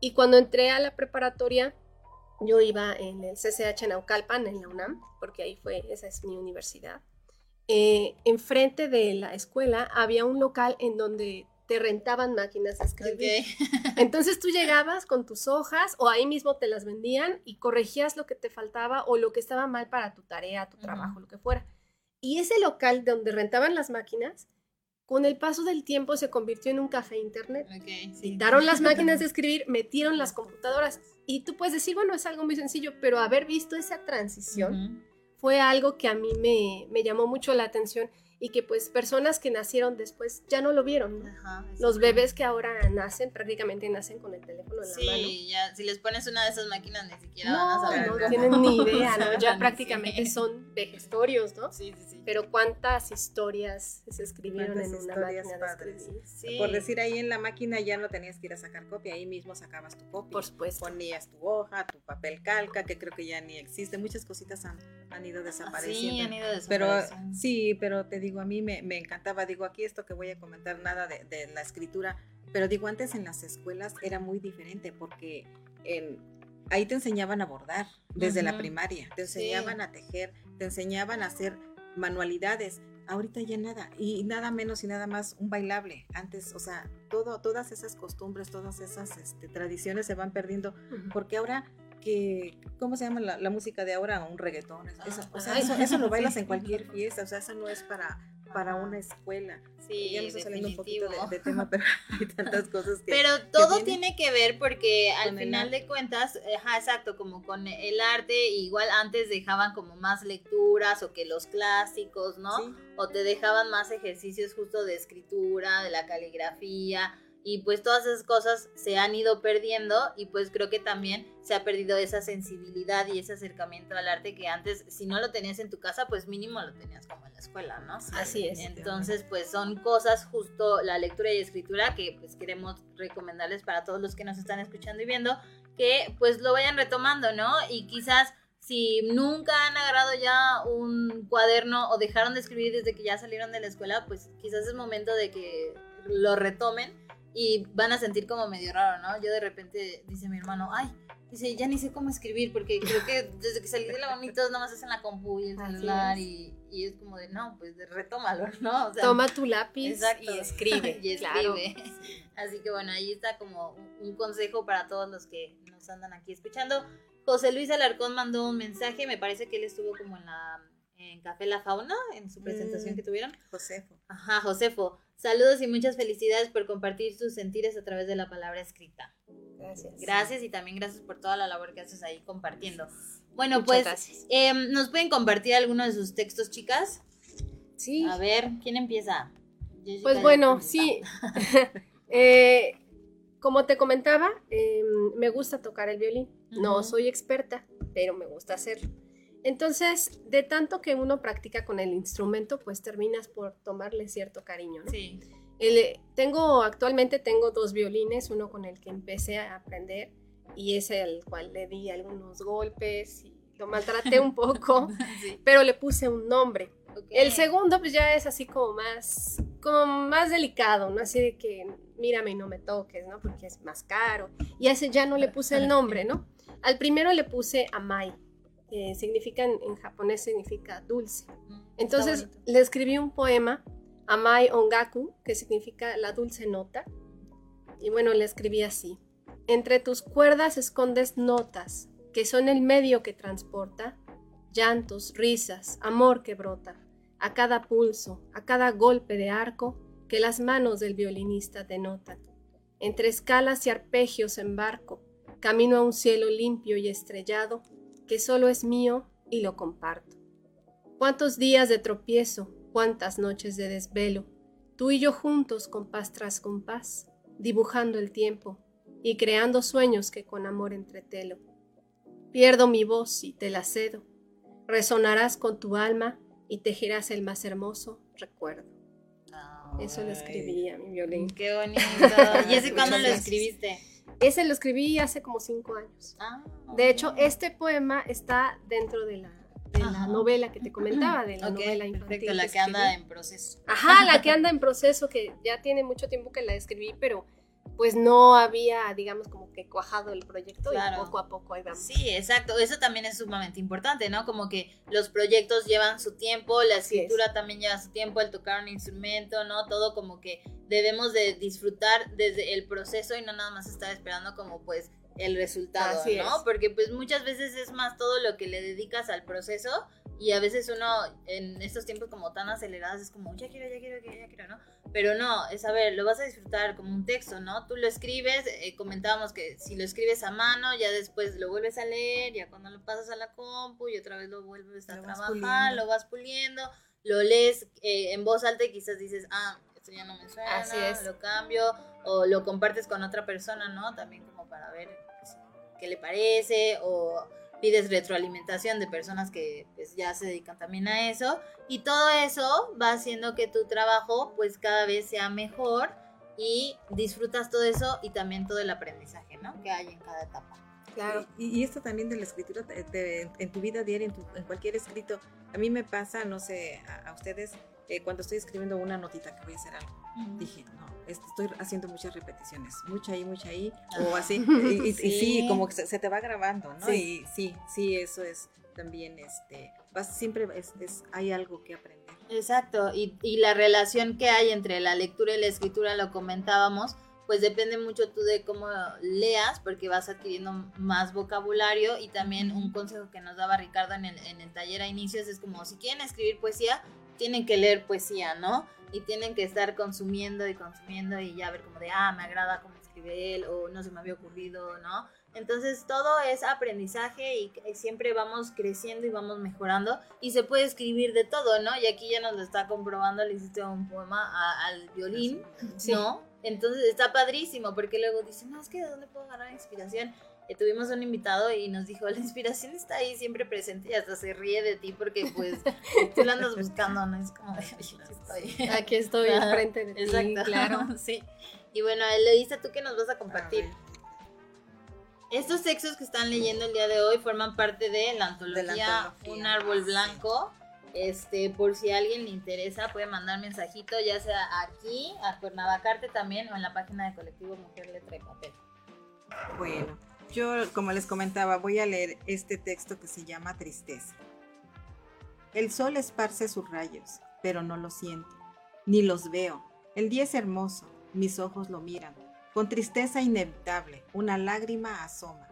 S3: Y cuando entré a la preparatoria, yo iba en el CCH Naucalpan, en la UNAM, porque ahí fue, esa es mi universidad. Eh, enfrente de la escuela había un local en donde te rentaban máquinas de escribir. Entonces tú llegabas con tus hojas o ahí mismo te las vendían y corregías lo que te faltaba o lo que estaba mal para tu tarea, tu trabajo, lo que fuera. Y ese local donde rentaban las máquinas, con el paso del tiempo se convirtió en un café internet. Quitaron las máquinas de escribir, metieron las computadoras. Y tú puedes decir, bueno, es algo muy sencillo, pero haber visto esa transición fue algo que a mí me, me llamó mucho la atención y que pues personas que nacieron después ya no lo vieron. ¿no?
S2: Ajá,
S3: Los bebés que ahora nacen prácticamente nacen con el teléfono en la mano.
S2: Sí, ya, si les pones una de esas máquinas ni siquiera
S3: No,
S2: van a saber
S3: no
S2: cómo.
S3: tienen ni idea, ¿no? Ya prácticamente
S2: sí.
S3: son vejestorios, ¿no?
S2: Sí, sí, sí.
S3: Pero cuántas historias se escribieron en una máquina de
S4: padres.
S3: escribir.
S2: Sí.
S4: Por decir ahí en la máquina ya no tenías que ir a sacar copia, ahí mismo sacabas tu copia.
S3: Por supuesto.
S4: Ponías tu hoja, tu papel calca, que creo que ya ni existe. Muchas cositas han, han ido desapareciendo.
S2: Sí, han ido
S4: Pero
S2: desapareciendo.
S4: sí, pero te digo, a mí me, me encantaba, digo, aquí esto que voy a comentar, nada de, de la escritura, pero digo, antes en las escuelas era muy diferente porque en- ahí te enseñaban a bordar desde la
S2: Ujú.
S4: primaria, te
S2: Sí.
S4: enseñaban a tejer, te enseñaban a hacer manualidades. Ahorita ya nada, y nada menos y nada más un bailable. Antes, o sea, todo, todas esas costumbres, todas esas este, tradiciones se van perdiendo
S3: Ujú.
S4: porque ahora que, ¿cómo se llama la, la música de ahora? Un reggaetón. Eso, o sea,
S3: Ay,
S4: eso, eso lo bailas en cualquier fiesta, o sea, eso no es para, para una escuela.
S2: Sí,
S4: ya me estoy saliendo un poquito de, de tema, pero hay tantas cosas que...
S2: Pero todo tiene que ver porque al final de cuentas, ajá, exacto, como con el arte, igual antes dejaban como más lecturas o que los clásicos, ¿no?
S4: Sí.
S2: O te dejaban más ejercicios justo de escritura, de la caligrafía, y pues todas esas cosas se han ido perdiendo y pues creo que también se ha perdido esa sensibilidad y ese acercamiento al arte que antes, si no lo tenías en tu casa, pues mínimo lo tenías como en la escuela, ¿no?
S3: Así es.
S2: Entonces, pues son cosas justo la lectura y escritura que pues queremos recomendarles para todos los que nos están escuchando y viendo, que pues lo vayan retomando, ¿no? Y quizás si nunca han agarrado ya un cuaderno o dejaron de escribir desde que ya salieron de la escuela, pues quizás es momento de que lo retomen y van a sentir como medio raro, ¿no? Yo de repente, dice mi hermano, ay, dice, ya ni sé cómo escribir, porque creo que desde que salí de la uni todos nada más hacen la compu y el celular y, y es como de, no, pues retómalo, ¿no? O sea,
S3: Toma tu lápiz
S2: Exacto.
S3: y escribe.
S2: y
S3: claro.
S2: escribe. Así que bueno, ahí está como un consejo para todos los que nos andan aquí escuchando. José Luis Alarcón mandó un mensaje, me parece que él estuvo como en la en Café La Fauna, en su presentación
S4: Mm.
S2: que tuvieron.
S4: Josefo.
S2: Ajá, Josefo. Saludos y muchas felicidades por compartir sus sentires a través de la palabra escrita.
S3: Gracias.
S2: Gracias y también gracias por toda la labor que haces ahí compartiendo. Bueno,
S3: Muchas
S2: pues, em, ¿nos pueden compartir alguno de sus textos, chicas?
S3: Sí.
S2: A ver, ¿quién empieza?
S3: Pues bueno, sí. Eh, como te comentaba, eh, me gusta tocar el violín. No soy experta, pero me gusta hacerlo. Entonces, de tanto que uno practica con el instrumento, pues terminas por tomarle cierto cariño. ¿no?
S2: Sí.
S3: El- tengo, actualmente tengo dos violines, uno con el que empecé a aprender y ese al cual le di algunos golpes y lo maltraté un poco,
S2: sí.
S3: pero le puse un nombre. El segundo pues ya es así como más, como más delicado, ¿no? Así de que mírame y no me toques, ¿no? Porque es más caro. Y a ese ya no le puse el nombre, ¿no? Al primero le puse Amai, que significa en, japonés significa dulce.
S2: Mm,
S3: Entonces le escribí un poema, Amai Ongaku, que significa la dulce nota. Y bueno, le escribí así. Entre tus cuerdas escondes notas, que son el medio que transporta, llantos, risas, amor que brota, a cada pulso, a cada golpe de arco que las manos del violinista denotan. Entre escalas y arpegios embarco, camino a un cielo limpio y estrellado, que solo es mío y lo comparto. Cuántos días de tropiezo, cuántas noches de desvelo, tú y yo juntos compás tras compás, dibujando el tiempo y creando sueños que con amor entretelo. Pierdo mi voz y te la cedo, resonarás con tu alma y tejerás el más hermoso recuerdo. Eso lo escribí a mi violín.
S2: Qué bonito. ¿Y ese cuándo lo escribiste?
S3: Ese lo escribí hace como cinco años.
S2: Ah,
S3: De hecho, este poema está dentro de la, de la
S2: Ajá.
S3: novela que te comentaba, de la novela infantil.
S2: perfecto, la que anda
S3: escribí.
S2: en proceso.
S3: Ajá, la que anda en proceso, que ya tiene mucho tiempo que la escribí, pero pues no había, digamos, como que cuajado el proyecto
S2: Claro.
S3: y poco a poco ahí vamos.
S2: Sí, exacto. Eso también es sumamente importante, ¿no? Como que los proyectos llevan su tiempo, la
S3: Así es.
S2: escritura también lleva su tiempo, el tocar un instrumento, ¿no? Todo como que debemos de disfrutar desde el proceso y no nada más estar esperando como pues el resultado,
S3: Así
S2: ¿no?
S3: es.
S2: Porque pues muchas veces es más todo lo que le dedicas al proceso Y a veces uno en estos tiempos como tan acelerados es como, ya quiero, ya quiero, ya quiero, ¿no? Pero no, es a ver, lo vas a disfrutar como un texto, ¿no? Tú lo escribes, eh, comentábamos que si lo escribes a mano, ya después lo vuelves a leer, ya cuando lo pasas a la compu y otra vez lo vuelves a trabajar, lo vas puliendo, lo lees eh, en voz alta y quizás dices, ah, esto ya no me suena, Así es. lo cambio, o lo compartes con otra persona, ¿no? También como para ver pues, qué le parece, o pides retroalimentación de personas que pues, ya se dedican también a eso y todo eso va haciendo que tu trabajo pues cada vez sea mejor y disfrutas todo eso y también todo el aprendizaje ¿no? que hay en cada etapa.
S4: Claro. Y, esto también de la escritura en tu vida diaria, en, cualquier escrito, a mí me pasa, no sé, a, ustedes, eh, cuando estoy escribiendo una notita que voy a hacer algo, dije, no, estoy haciendo muchas repeticiones, mucha ahí, mucha ahí, o así, y, sí. como que se, te va grabando, ¿no? Y sí, sí, eso es también, este, vas, siempre es, hay algo que aprender.
S2: Exacto, y, y la relación que hay entre la lectura y la escritura, lo comentábamos, pues depende mucho tú de cómo leas, porque vas adquiriendo más vocabulario y también un consejo que nos daba Ricardo en el, en el taller a inicios es como si quieren escribir poesía, tienen que leer poesía, ¿no? Y tienen que estar consumiendo y consumiendo y ya ver como de, ah, me agrada cómo escribe él o no se me había ocurrido, ¿no? Entonces todo es aprendizaje y siempre vamos creciendo y vamos mejorando y se puede escribir de todo, ¿no? Y aquí ya nos lo está comprobando, le hiciste un poema al violín, ¿no? Entonces está padrísimo porque luego dicen, no, es que de dónde puedo ganar inspiración tuvimos un invitado y nos dijo, la inspiración está ahí siempre presente y hasta se ríe de ti porque pues tú la andas buscando, ¿no? Es como, aquí
S3: estoy. Aquí estoy frente de ti, Exacto. claro.
S2: sí. Y bueno, le dice tú que nos vas a compartir. Estos textos que están leyendo el día de hoy forman parte de la antología, Un árbol blanco. Este, por si a alguien le interesa, puede mandar mensajito, ya sea aquí, a Cuernavacarte también, o en la página de colectivo Mujer Letra y Papel.
S4: Bueno, yo, como les comentaba, voy a leer este texto que se llama Tristeza. El sol esparce sus rayos, pero no lo siento, ni los veo. El día es hermoso, mis ojos lo miran. Con tristeza inevitable, una lágrima asoma.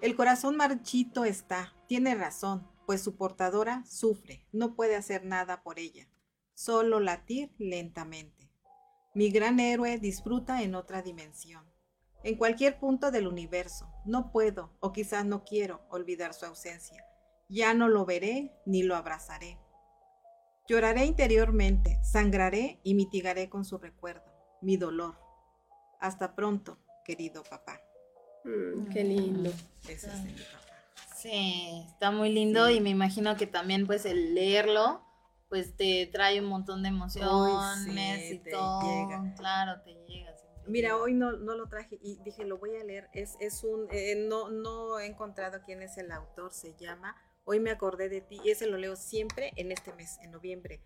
S4: El corazón marchito está, tiene razón, pues su portadora sufre, no puede hacer nada por ella, solo latir lentamente. Mi gran héroe disfruta en otra dimensión en cualquier punto del universo. No puedo, o quizás no quiero, olvidar su ausencia. Ya no lo veré ni lo abrazaré. Lloraré interiormente, sangraré y mitigaré con su recuerdo, mi dolor. Hasta pronto, querido papá.
S3: Mm, qué lindo.
S2: Ese es mi papá. Sí, está muy lindo y me imagino que también pues el leerlo pues te trae un montón de emociones y todo. Claro, te llega.
S4: Mira, hoy no, no, lo traje y dije, lo voy a leer. Es, es un, eh, no, no he encontrado quién es el autor, se llama Hoy me acordé de ti y ese lo leo siempre en este mes, en noviembre,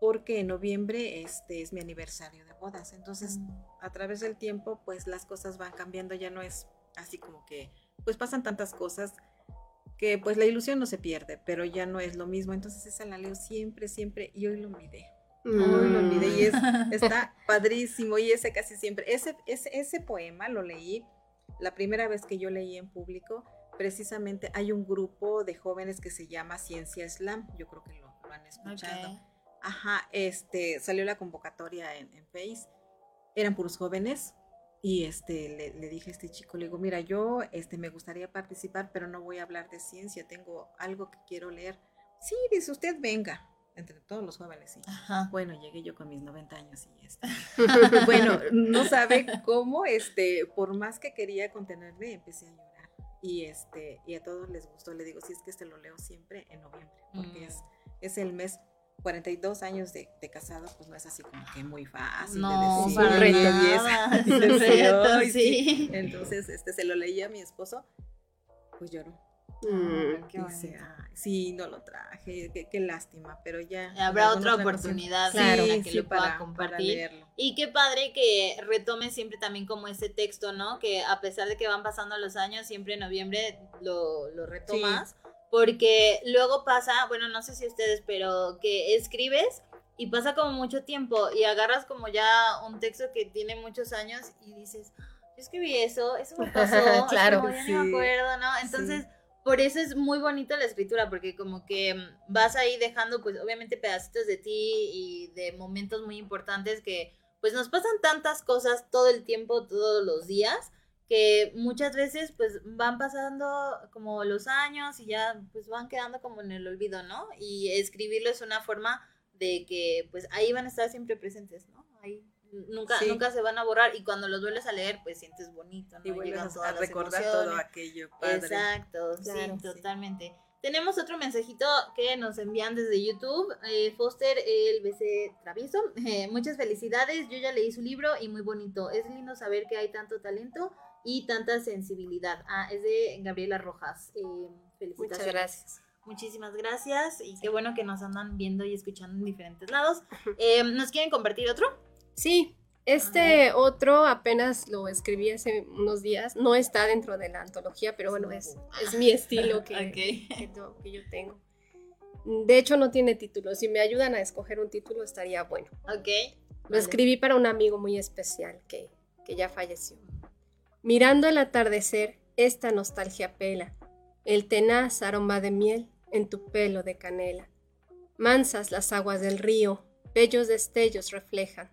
S4: porque en noviembre este es mi aniversario de bodas. Entonces, mm. a través del tiempo, pues las cosas van cambiando, ya no es así como que, pues pasan tantas cosas que pues la ilusión no se pierde, pero ya no es lo mismo. Entonces esa la leo siempre, siempre y hoy lo miré lo olvidé y mm. está padrísimo y ese casi siempre. Ese, ese, ese poema lo leí la primera vez que yo leí en público. Precisamente hay un grupo de jóvenes que se llama Ciencia Slam. Yo creo que lo, han escuchado. Ajá, este, salió la convocatoria en, en Face. Eran puros jóvenes. Y este, le, le, dije a este chico, le digo, mira, yo este, me gustaría participar, pero no voy a hablar de ciencia, tengo algo que quiero leer. Sí, dice usted, venga entre todos los jóvenes, sí. Bueno, llegué yo con mis 90 años y este. bueno, no sabe cómo, este, por más que quería contenerme, empecé a llorar. Y este, y a todos les gustó. Le digo, si es que este lo leo siempre en noviembre, porque es, mm. es el mes 42 años de, de, casado, pues no es así como que muy fácil
S2: no,
S4: de
S2: decir. sí.
S4: Entonces, este, se lo leí a mi esposo, pues lloró.
S2: Mm,
S4: sí, no lo traje, qué, lástima, pero ya.
S2: Habrá otra oportunidad para que lo pueda compartir. Y qué padre que retome siempre también como ese texto, ¿no? Que a pesar de que van pasando los años, siempre en noviembre lo, lo retomas. Porque luego pasa, bueno, no sé si ustedes, pero que escribes y pasa como mucho tiempo y agarras como ya un texto que tiene muchos años y dices, yo escribí eso, eso me pasó,
S3: claro,
S2: no me acuerdo, ¿no? Entonces por eso es muy bonita la escritura, porque como que mm, vas ahí dejando, pues obviamente pedacitos de ti y de momentos muy importantes que pues nos pasan tantas cosas todo el tiempo, todos los días, que muchas veces pues van pasando como los años y ya pues van quedando como en el olvido, ¿no? Y escribirlo es una forma de que pues ahí van a estar siempre presentes, ¿no? Ahí nunca, nunca se van a borrar y cuando los vuelves a leer pues sientes bonito, ¿no?
S4: Y vuelves a recordar todo aquello padre.
S2: Exacto, sí, totalmente. Tenemos otro mensajito que nos envían desde YouTube. Eh, Foster, el BC Travieso. Eh, muchas felicidades. Yo ya leí su libro y muy bonito. Es lindo saber que hay tanto talento y tanta sensibilidad. Ah, es de Gabriela Rojas. Eh, felicitaciones.
S3: Muchas gracias.
S2: Muchísimas gracias y qué bueno que nos andan viendo y escuchando en diferentes lados. ¿Nos quieren compartir otro?
S3: Sí, este otro apenas lo escribí hace unos días, no está dentro de la antología, pero bueno, es, es mi estilo que, que, yo tengo. De hecho, no tiene título. Si me ayudan a escoger un título, estaría bueno.
S2: Ok.
S3: Lo escribí para un amigo muy especial que, que ya falleció. Mirando el atardecer, esta nostalgia pela, el tenaz aroma de miel en tu pelo de canela. Mansas las aguas del río, bellos destellos reflejan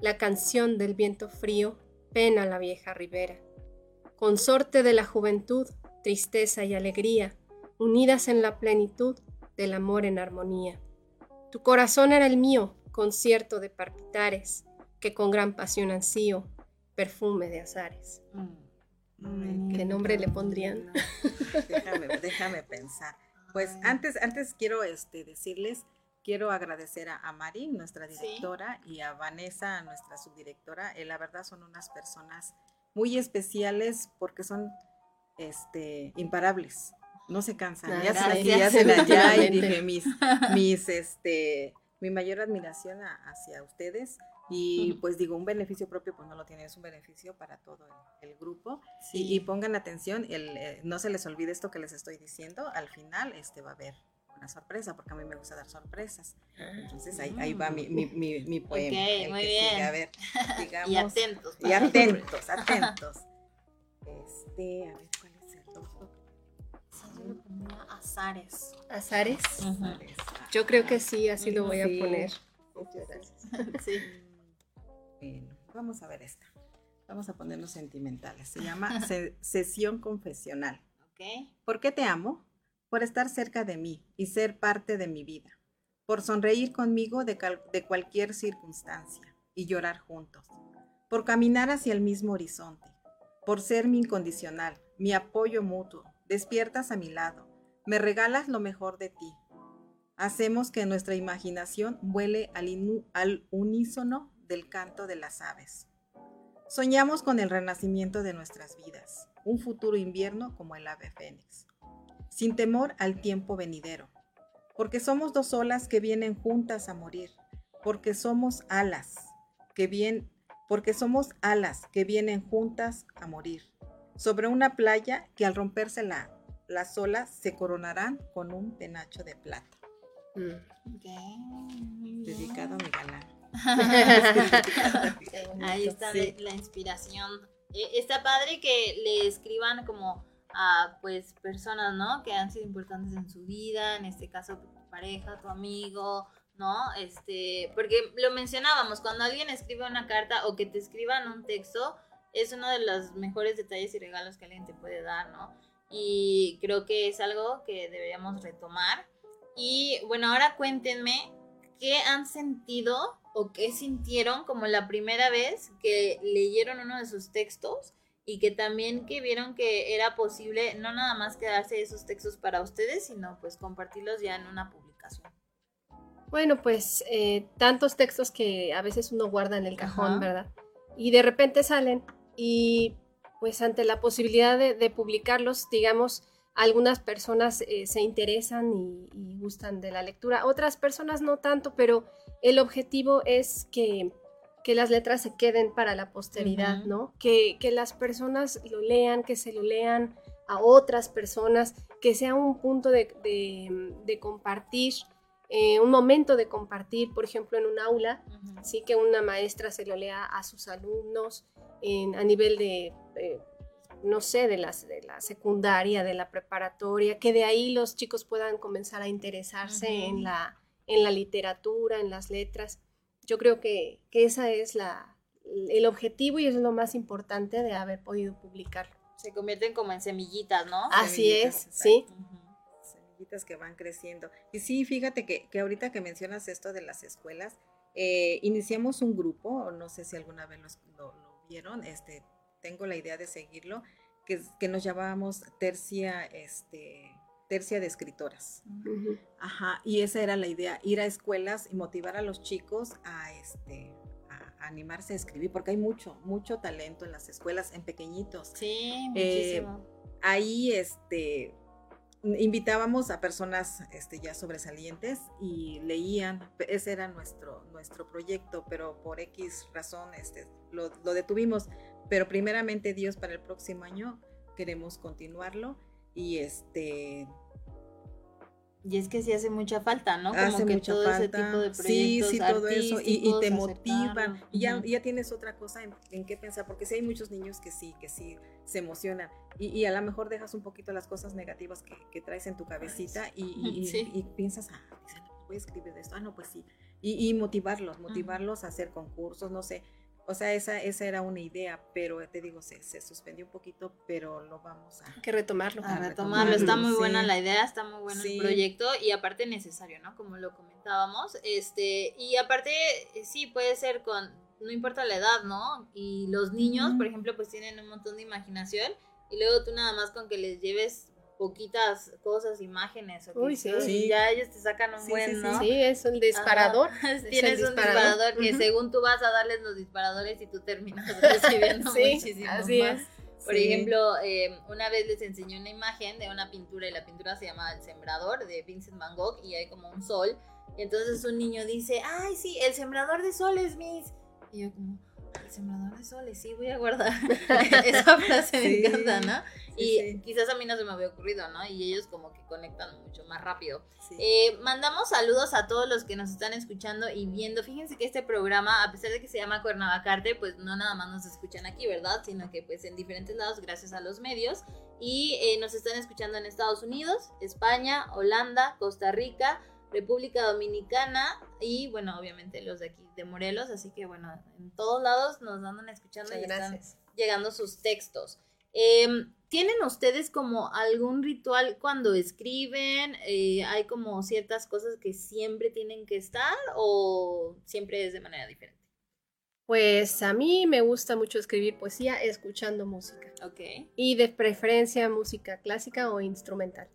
S3: la canción del viento frío pena la vieja ribera. Consorte de la juventud, tristeza y alegría, unidas en la plenitud del amor en armonía. Tu corazón era el mío, concierto de parpitares, que con gran pasión ansío, perfume de azares. Mm. ¿Qué nombre le pondrían?
S4: Déjame, déjame pensar. Pues antes, antes quiero este, decirles quiero agradecer a, Mari, nuestra directora, y a Vanessa, nuestra subdirectora. Eh, la verdad son unas personas muy especiales porque son este, imparables. No se cansan. ya se aquí, ya se allá y dije mis, mis, este, mi mayor admiración hacia ustedes. Y pues digo, un beneficio propio pues no lo tiene, es un beneficio para todo el, grupo. Y, pongan atención, el, eh, no se les olvide esto que les estoy diciendo, al final este va a haber una sorpresa, porque a mí me gusta dar sorpresas. Entonces ahí, ahí va mi, mi, mi, mi poema.
S2: Ok, muy bien.
S4: a ver, digamos.
S2: y atentos.
S4: Y atentos, atentos. Este, a ver, ¿cuál es el otro?
S2: Azares.
S3: ¿Azares? Yo creo que sí, así lo voy a poner. Muchas gracias.
S2: sí.
S4: Bueno, vamos a ver esta. Vamos a ponernos sentimentales. Se llama Sesión Confesional.
S2: Okay.
S4: ¿Por qué te amo? Por estar cerca de mí y ser parte de mi vida, por sonreír conmigo de, cualquier circunstancia y llorar juntos, por caminar hacia el mismo horizonte, por ser mi incondicional, mi apoyo mutuo, despiertas a mi lado, me regalas lo mejor de ti. Hacemos que nuestra imaginación vuele al, al unísono del canto de las aves. Soñamos con el renacimiento de nuestras vidas, un futuro invierno como el ave fénix sin temor al tiempo venidero, porque somos dos olas que vienen juntas a morir, porque somos alas que vienen, porque somos alas que vienen juntas a morir, sobre una playa que al romperse la, las olas se coronarán con un penacho de plata.
S2: Mm.
S4: Dedicado a mi galán.
S2: Ahí está la inspiración. E, está padre que le escriban como a pues personas, ¿no? Que han sido importantes en su vida, en este caso tu pareja, tu amigo, ¿no? Este, porque lo mencionábamos, cuando alguien escribe una carta o que te escriban un texto, es uno de los mejores detalles y regalos que alguien te puede dar, ¿no? Y creo que es algo que deberíamos retomar. Y bueno, ahora cuéntenme qué han sentido o qué sintieron como la primera vez que leyeron uno de sus textos y que también que vieron que era posible no nada más quedarse esos textos para ustedes, sino pues compartirlos ya en una publicación.
S3: Bueno, pues eh, tantos textos que a veces uno guarda en el cajón, ¿verdad? Y de repente salen y pues ante la posibilidad de, publicarlos, digamos, algunas personas eh, se interesan y, y gustan de la lectura, otras personas no tanto, pero el objetivo es que que las letras se queden para la posteridad, ¿no? Que, las personas lo lean, que se lo lean a otras personas, que sea un punto de, compartir, eh, un momento de compartir, por ejemplo, en un aula, sí que una maestra se lo lea a sus alumnos a nivel de no sé, de, las, de la secundaria, de la preparatoria, que de ahí los chicos puedan comenzar a interesarse en, la, en la literatura, en las letras. Yo creo que, que esa es la, el objetivo y es lo más importante de haber podido publicarlo.
S2: Se convierten como en semillitas, ¿no?
S3: Así es, sí.
S4: Semillitas que van creciendo. Y sí, fíjate que, que ahorita que mencionas esto de las escuelas, eh, iniciamos un grupo, no sé si alguna vez lo, vieron, este, tengo la idea de seguirlo, que, que nos llamábamos tercia, este, tercia de escritoras. Ajá, y esa era la idea, ir a escuelas y motivar a los chicos a, este, animarse a escribir, porque hay mucho, mucho talento en las escuelas, en pequeñitos.
S2: Sí, eh, muchísimo.
S4: ahí, este, invitábamos a personas este, ya sobresalientes y leían, ese era nuestro, nuestro proyecto, pero por X razón este, lo, lo detuvimos. Pero primeramente Dios para el próximo año queremos continuarlo y este
S2: y es que sí hace mucha falta, ¿no? Como que todo ese tipo de proyectos.
S4: Sí, sí, todo eso. Y, te motivan. Y ya, ya tienes otra cosa en, qué pensar, porque sí hay muchos niños que sí, que sí se emocionan. Y, a lo mejor dejas un poquito las cosas negativas que, traes en tu cabecita y, piensas, ah, voy a escribir de esto. Ah, no, pues sí. Y, motivarlos, motivarlos a hacer concursos, no sé. O sea, esa, esa era una idea, pero te digo, se, se suspendió un poquito, pero lo vamos a...
S3: que retomarlo.
S2: A, retomarlo. Está muy buena la idea, está muy bueno el proyecto y aparte necesario, ¿no? Como lo comentábamos. Este, y aparte, eh, sí, puede ser con, no importa la edad, ¿no? Y los niños, por ejemplo, pues tienen un montón de imaginación y luego tú nada más con que les lleves poquitas cosas, imágenes. O
S3: Uy, sí.
S2: ya ellos te sacan un buen, ¿no?
S3: Sí, es un disparador.
S2: Tienes un disparador, que según tú vas a darles los disparadores y tú terminas recibiendo muchísimo así más. Es. Por ejemplo, eh, una vez les enseñé una imagen de una pintura y la pintura se llama El Sembrador de Vincent Van Gogh y hay como un sol. Y entonces un niño dice, ay, sí, el sembrador de soles, Miss. Y yo como, el sembrador de soles, sí, voy a guardar. Esa frase me encanta, ¿no? y quizás a mí no se me había ocurrido, ¿no? Y ellos como que conectan mucho más rápido. Eh, mandamos saludos a todos los que nos están escuchando y viendo. Fíjense que este programa, a pesar de que se llama Cuernavacarte, pues no nada más nos escuchan aquí, ¿verdad? Sino que pues en diferentes lados gracias a los medios. Y eh, nos están escuchando en Estados Unidos, España, Holanda, Costa Rica, República Dominicana y bueno, obviamente los de aquí de Morelos, así que bueno, en todos lados nos andan escuchando y están llegando sus textos. Em, ¿Tienen ustedes como algún ritual cuando escriben? Eh, ¿Hay como ciertas cosas que siempre tienen que estar o siempre es de manera diferente?
S3: Pues a mí me gusta mucho escribir poesía escuchando música.
S2: Ok.
S3: Y de preferencia música clásica o instrumental.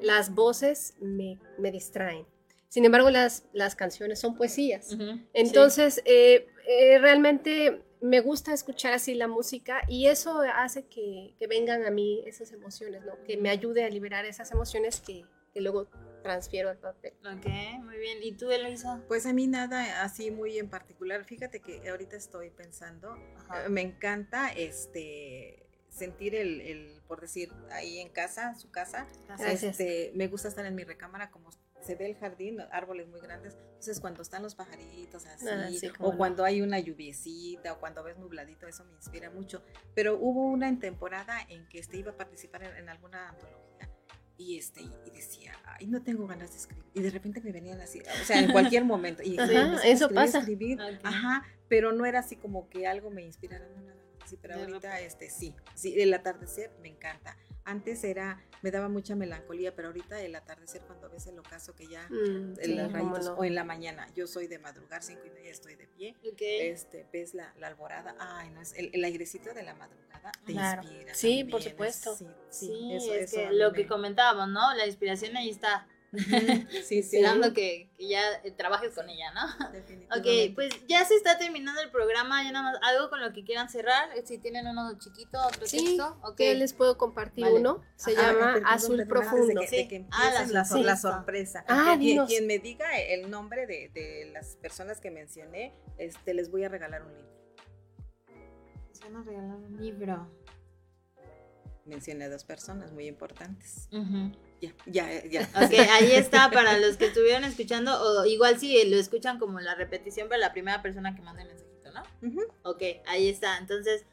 S3: Las voces me, me distraen. Sin embargo, las, las canciones son poesías. Entonces, eh, eh, realmente me gusta escuchar así la música y eso hace que, vengan a mí esas emociones, ¿no? Que me ayude a liberar esas emociones que, luego transfiero al papel.
S2: Ok, muy bien. ¿Y tú, Elisa?
S4: Pues a mí nada así muy en particular. Fíjate que ahorita estoy pensando, eh, me encanta este sentir el, por decir, ahí en casa, su casa, este, me gusta estar en mi recámara como se ve el jardín, árboles muy grandes, entonces cuando están los pajaritos así, ah, o cuando hay una lluviecita, o cuando ves nubladito, eso me inspira mucho. Pero hubo una en temporada en que este, iba a participar en, alguna antología y este y decía, ay, no tengo ganas de escribir. Y de repente me venían así, o sea, en cualquier momento. Y
S3: eso pasa.
S4: Escribir, Ajá, pero no era así como que algo me inspirara, no, nada. Sí, pero ahorita este sí, sí, el atardecer me encanta. Antes era, me daba mucha melancolía, pero ahorita el atardecer cuando ves el ocaso que ya, mm, en las rayitos, o en la mañana, yo soy de madrugar, cinco y media estoy de pie, este, ves la, la, alborada, ay, no, es el, el, airecito de la madrugada te inspira.
S3: Sí, por supuesto.
S2: sí, sí, eso, es que lo que comentábamos, ¿no? La inspiración ahí está.
S4: Sí,
S2: Esperando que, que, ya eh, trabajes con ella, ¿no? Definitivamente. Ok, pues ya se está terminando el programa, ya nada más algo con lo que quieran cerrar, si tienen uno chiquito, otro
S3: sí,
S2: texto.
S3: Okay. les puedo compartir uno, se llama Azul Profundo.
S4: que, ah, la, la, sorpresa.
S3: Ah,
S4: quien, quien, me diga el nombre de, de, las personas que mencioné, este, les voy a regalar un libro.
S2: Les van a regalar un libro.
S4: Mencioné a dos personas muy importantes. Ya, ya, ya.
S2: Ok, ahí está para los que estuvieron escuchando, o igual si lo escuchan como la repetición para la primera persona que manda el mensajito, ¿no? Ok, ahí está. Entonces,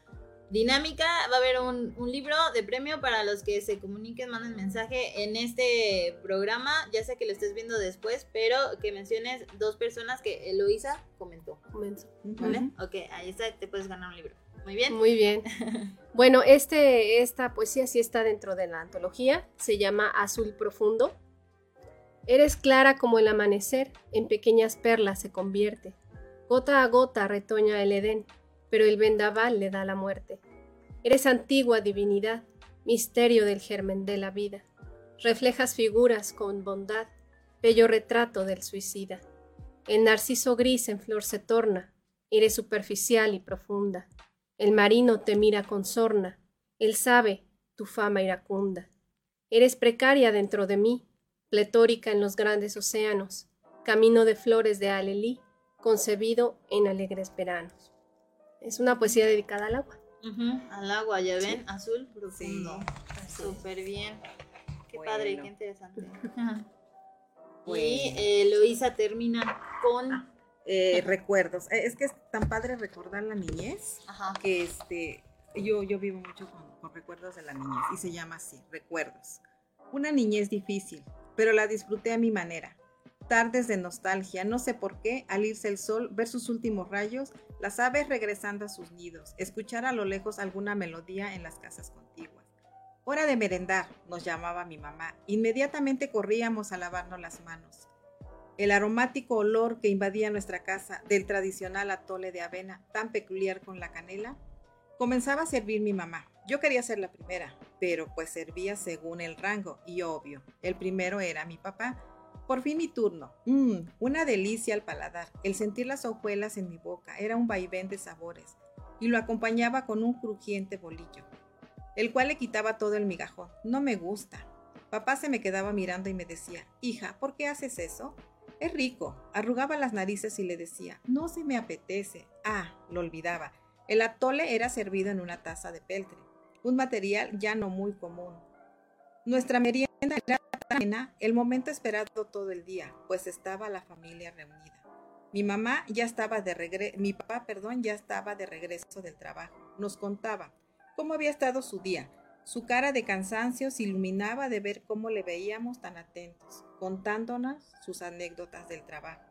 S2: dinámica. Va a haber un, un, libro de premio para los que se comuniquen, manden mensaje en este programa, ya sea que lo estés viendo después, pero que menciones dos personas que Eloisa comentó.
S3: Comentó.
S2: ¿Vale? Ok, ahí está, te puedes ganar un libro. Muy bien.
S3: Muy bien. Bueno, este, esta poesía sí está dentro de la antología, se llama Azul Profundo. Eres clara como el amanecer, en pequeñas perlas se convierte. Gota a gota retoña el Edén, pero el vendaval le da la muerte. Eres antigua divinidad, misterio del germen de la vida. Reflejas figuras con bondad, bello retrato del suicida. El narciso gris en flor se torna, eres superficial y profunda. El marino te mira con sorna, él sabe tu fama iracunda. Eres precaria dentro de mí, pletórica en los grandes océanos, camino de flores de Alelí, concebido en alegres veranos. Es una poesía dedicada al agua.
S2: Al agua, ya ven, azul profundo. Súper bien. Qué padre, qué interesante. Y eh, Luisa termina con
S4: eh, recuerdos. Eh, es que es tan padre recordar la niñez que este, yo, yo vivo mucho con, con, recuerdos de la niñez y se llama así, recuerdos. Una niñez difícil, pero la disfruté a mi manera. Tardes de nostalgia, no sé por qué, al irse el sol, ver sus últimos rayos, las aves regresando a sus nidos, escuchar a lo lejos alguna melodía en las casas contiguas. Hora de merendar, nos llamaba mi mamá. Inmediatamente corríamos a lavarnos las manos. El aromático olor que invadía nuestra casa del tradicional atole de avena, tan peculiar con la canela, comenzaba a servir mi mamá. Yo quería ser la primera, pero pues servía según el rango y obvio, el primero era mi papá. Por fin mi turno. Mmm, una delicia al paladar. El sentir las hojuelas en mi boca era un vaivén de sabores y lo acompañaba con un crujiente bolillo, el cual le quitaba todo el migajón. No me gusta. Papá se me quedaba mirando y me decía, hija, ¿por qué haces eso? Es rico. Arrugaba las narices y le decía, no se me apetece. Ah, lo olvidaba. El atole era servido en una taza de peltre, un material ya no muy común. Nuestra merienda era tan el momento esperado todo el día, pues estaba la familia reunida. Mi mamá ya estaba de regreso, mi papá, perdón, ya estaba de regreso del trabajo. Nos contaba cómo había estado su día, su cara de cansancio se iluminaba de ver cómo le veíamos tan atentos, contándonos sus anécdotas del trabajo.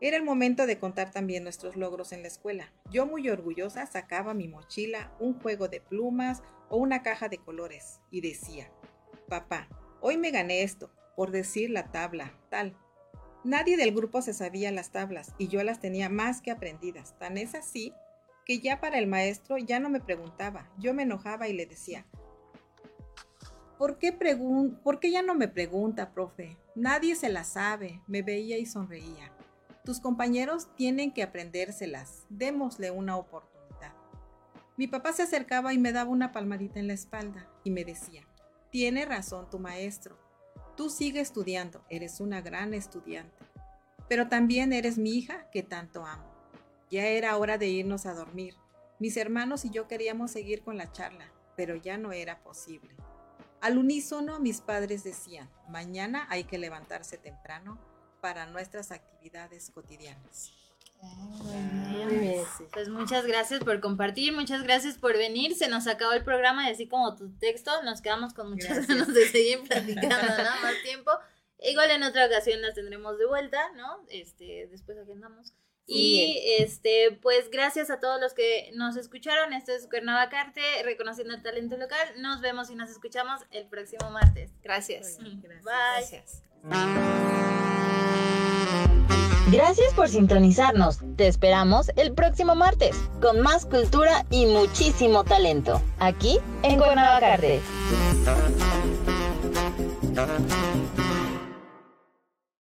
S4: Era el momento de contar también nuestros logros en la escuela. Yo muy orgullosa sacaba mi mochila, un juego de plumas o una caja de colores y decía, papá, hoy me gané esto, por decir la tabla, tal. Nadie del grupo se sabía las tablas y yo las tenía más que aprendidas. Tan es así que ya para el maestro ya no me preguntaba, yo me enojaba y le decía, ¿por qué, ¿por qué ya no me pregunta, profe? Nadie se la sabe, me veía y sonreía. Tus compañeros tienen que aprendérselas, démosle una oportunidad. Mi papá se acercaba y me daba una palmadita en la espalda y me decía, tiene razón tu maestro, tú sigue estudiando, eres una gran estudiante, pero también eres mi hija que tanto amo. Ya era hora de irnos a dormir. Mis hermanos y yo queríamos seguir con la charla, pero ya no era posible. Al unísono mis padres decían, mañana hay que levantarse temprano para nuestras actividades cotidianas.
S2: Bien. Pues muchas gracias por compartir, muchas gracias por venir. Se nos acabó el programa y así como tu texto, nos quedamos con muchas ganas de seguir platicando, ¿no? Más tiempo. Igual en otra ocasión las tendremos de vuelta, ¿no? Este, después agendamos y este, pues gracias a todos los que nos escucharon. Esto es Cuernavacarte, reconociendo el talento local. Nos vemos y nos escuchamos el próximo martes.
S3: Gracias.
S2: gracias. Gracias.
S1: Gracias por sintonizarnos. Te esperamos el próximo martes con más cultura y muchísimo talento. Aquí en Cuernavacarte.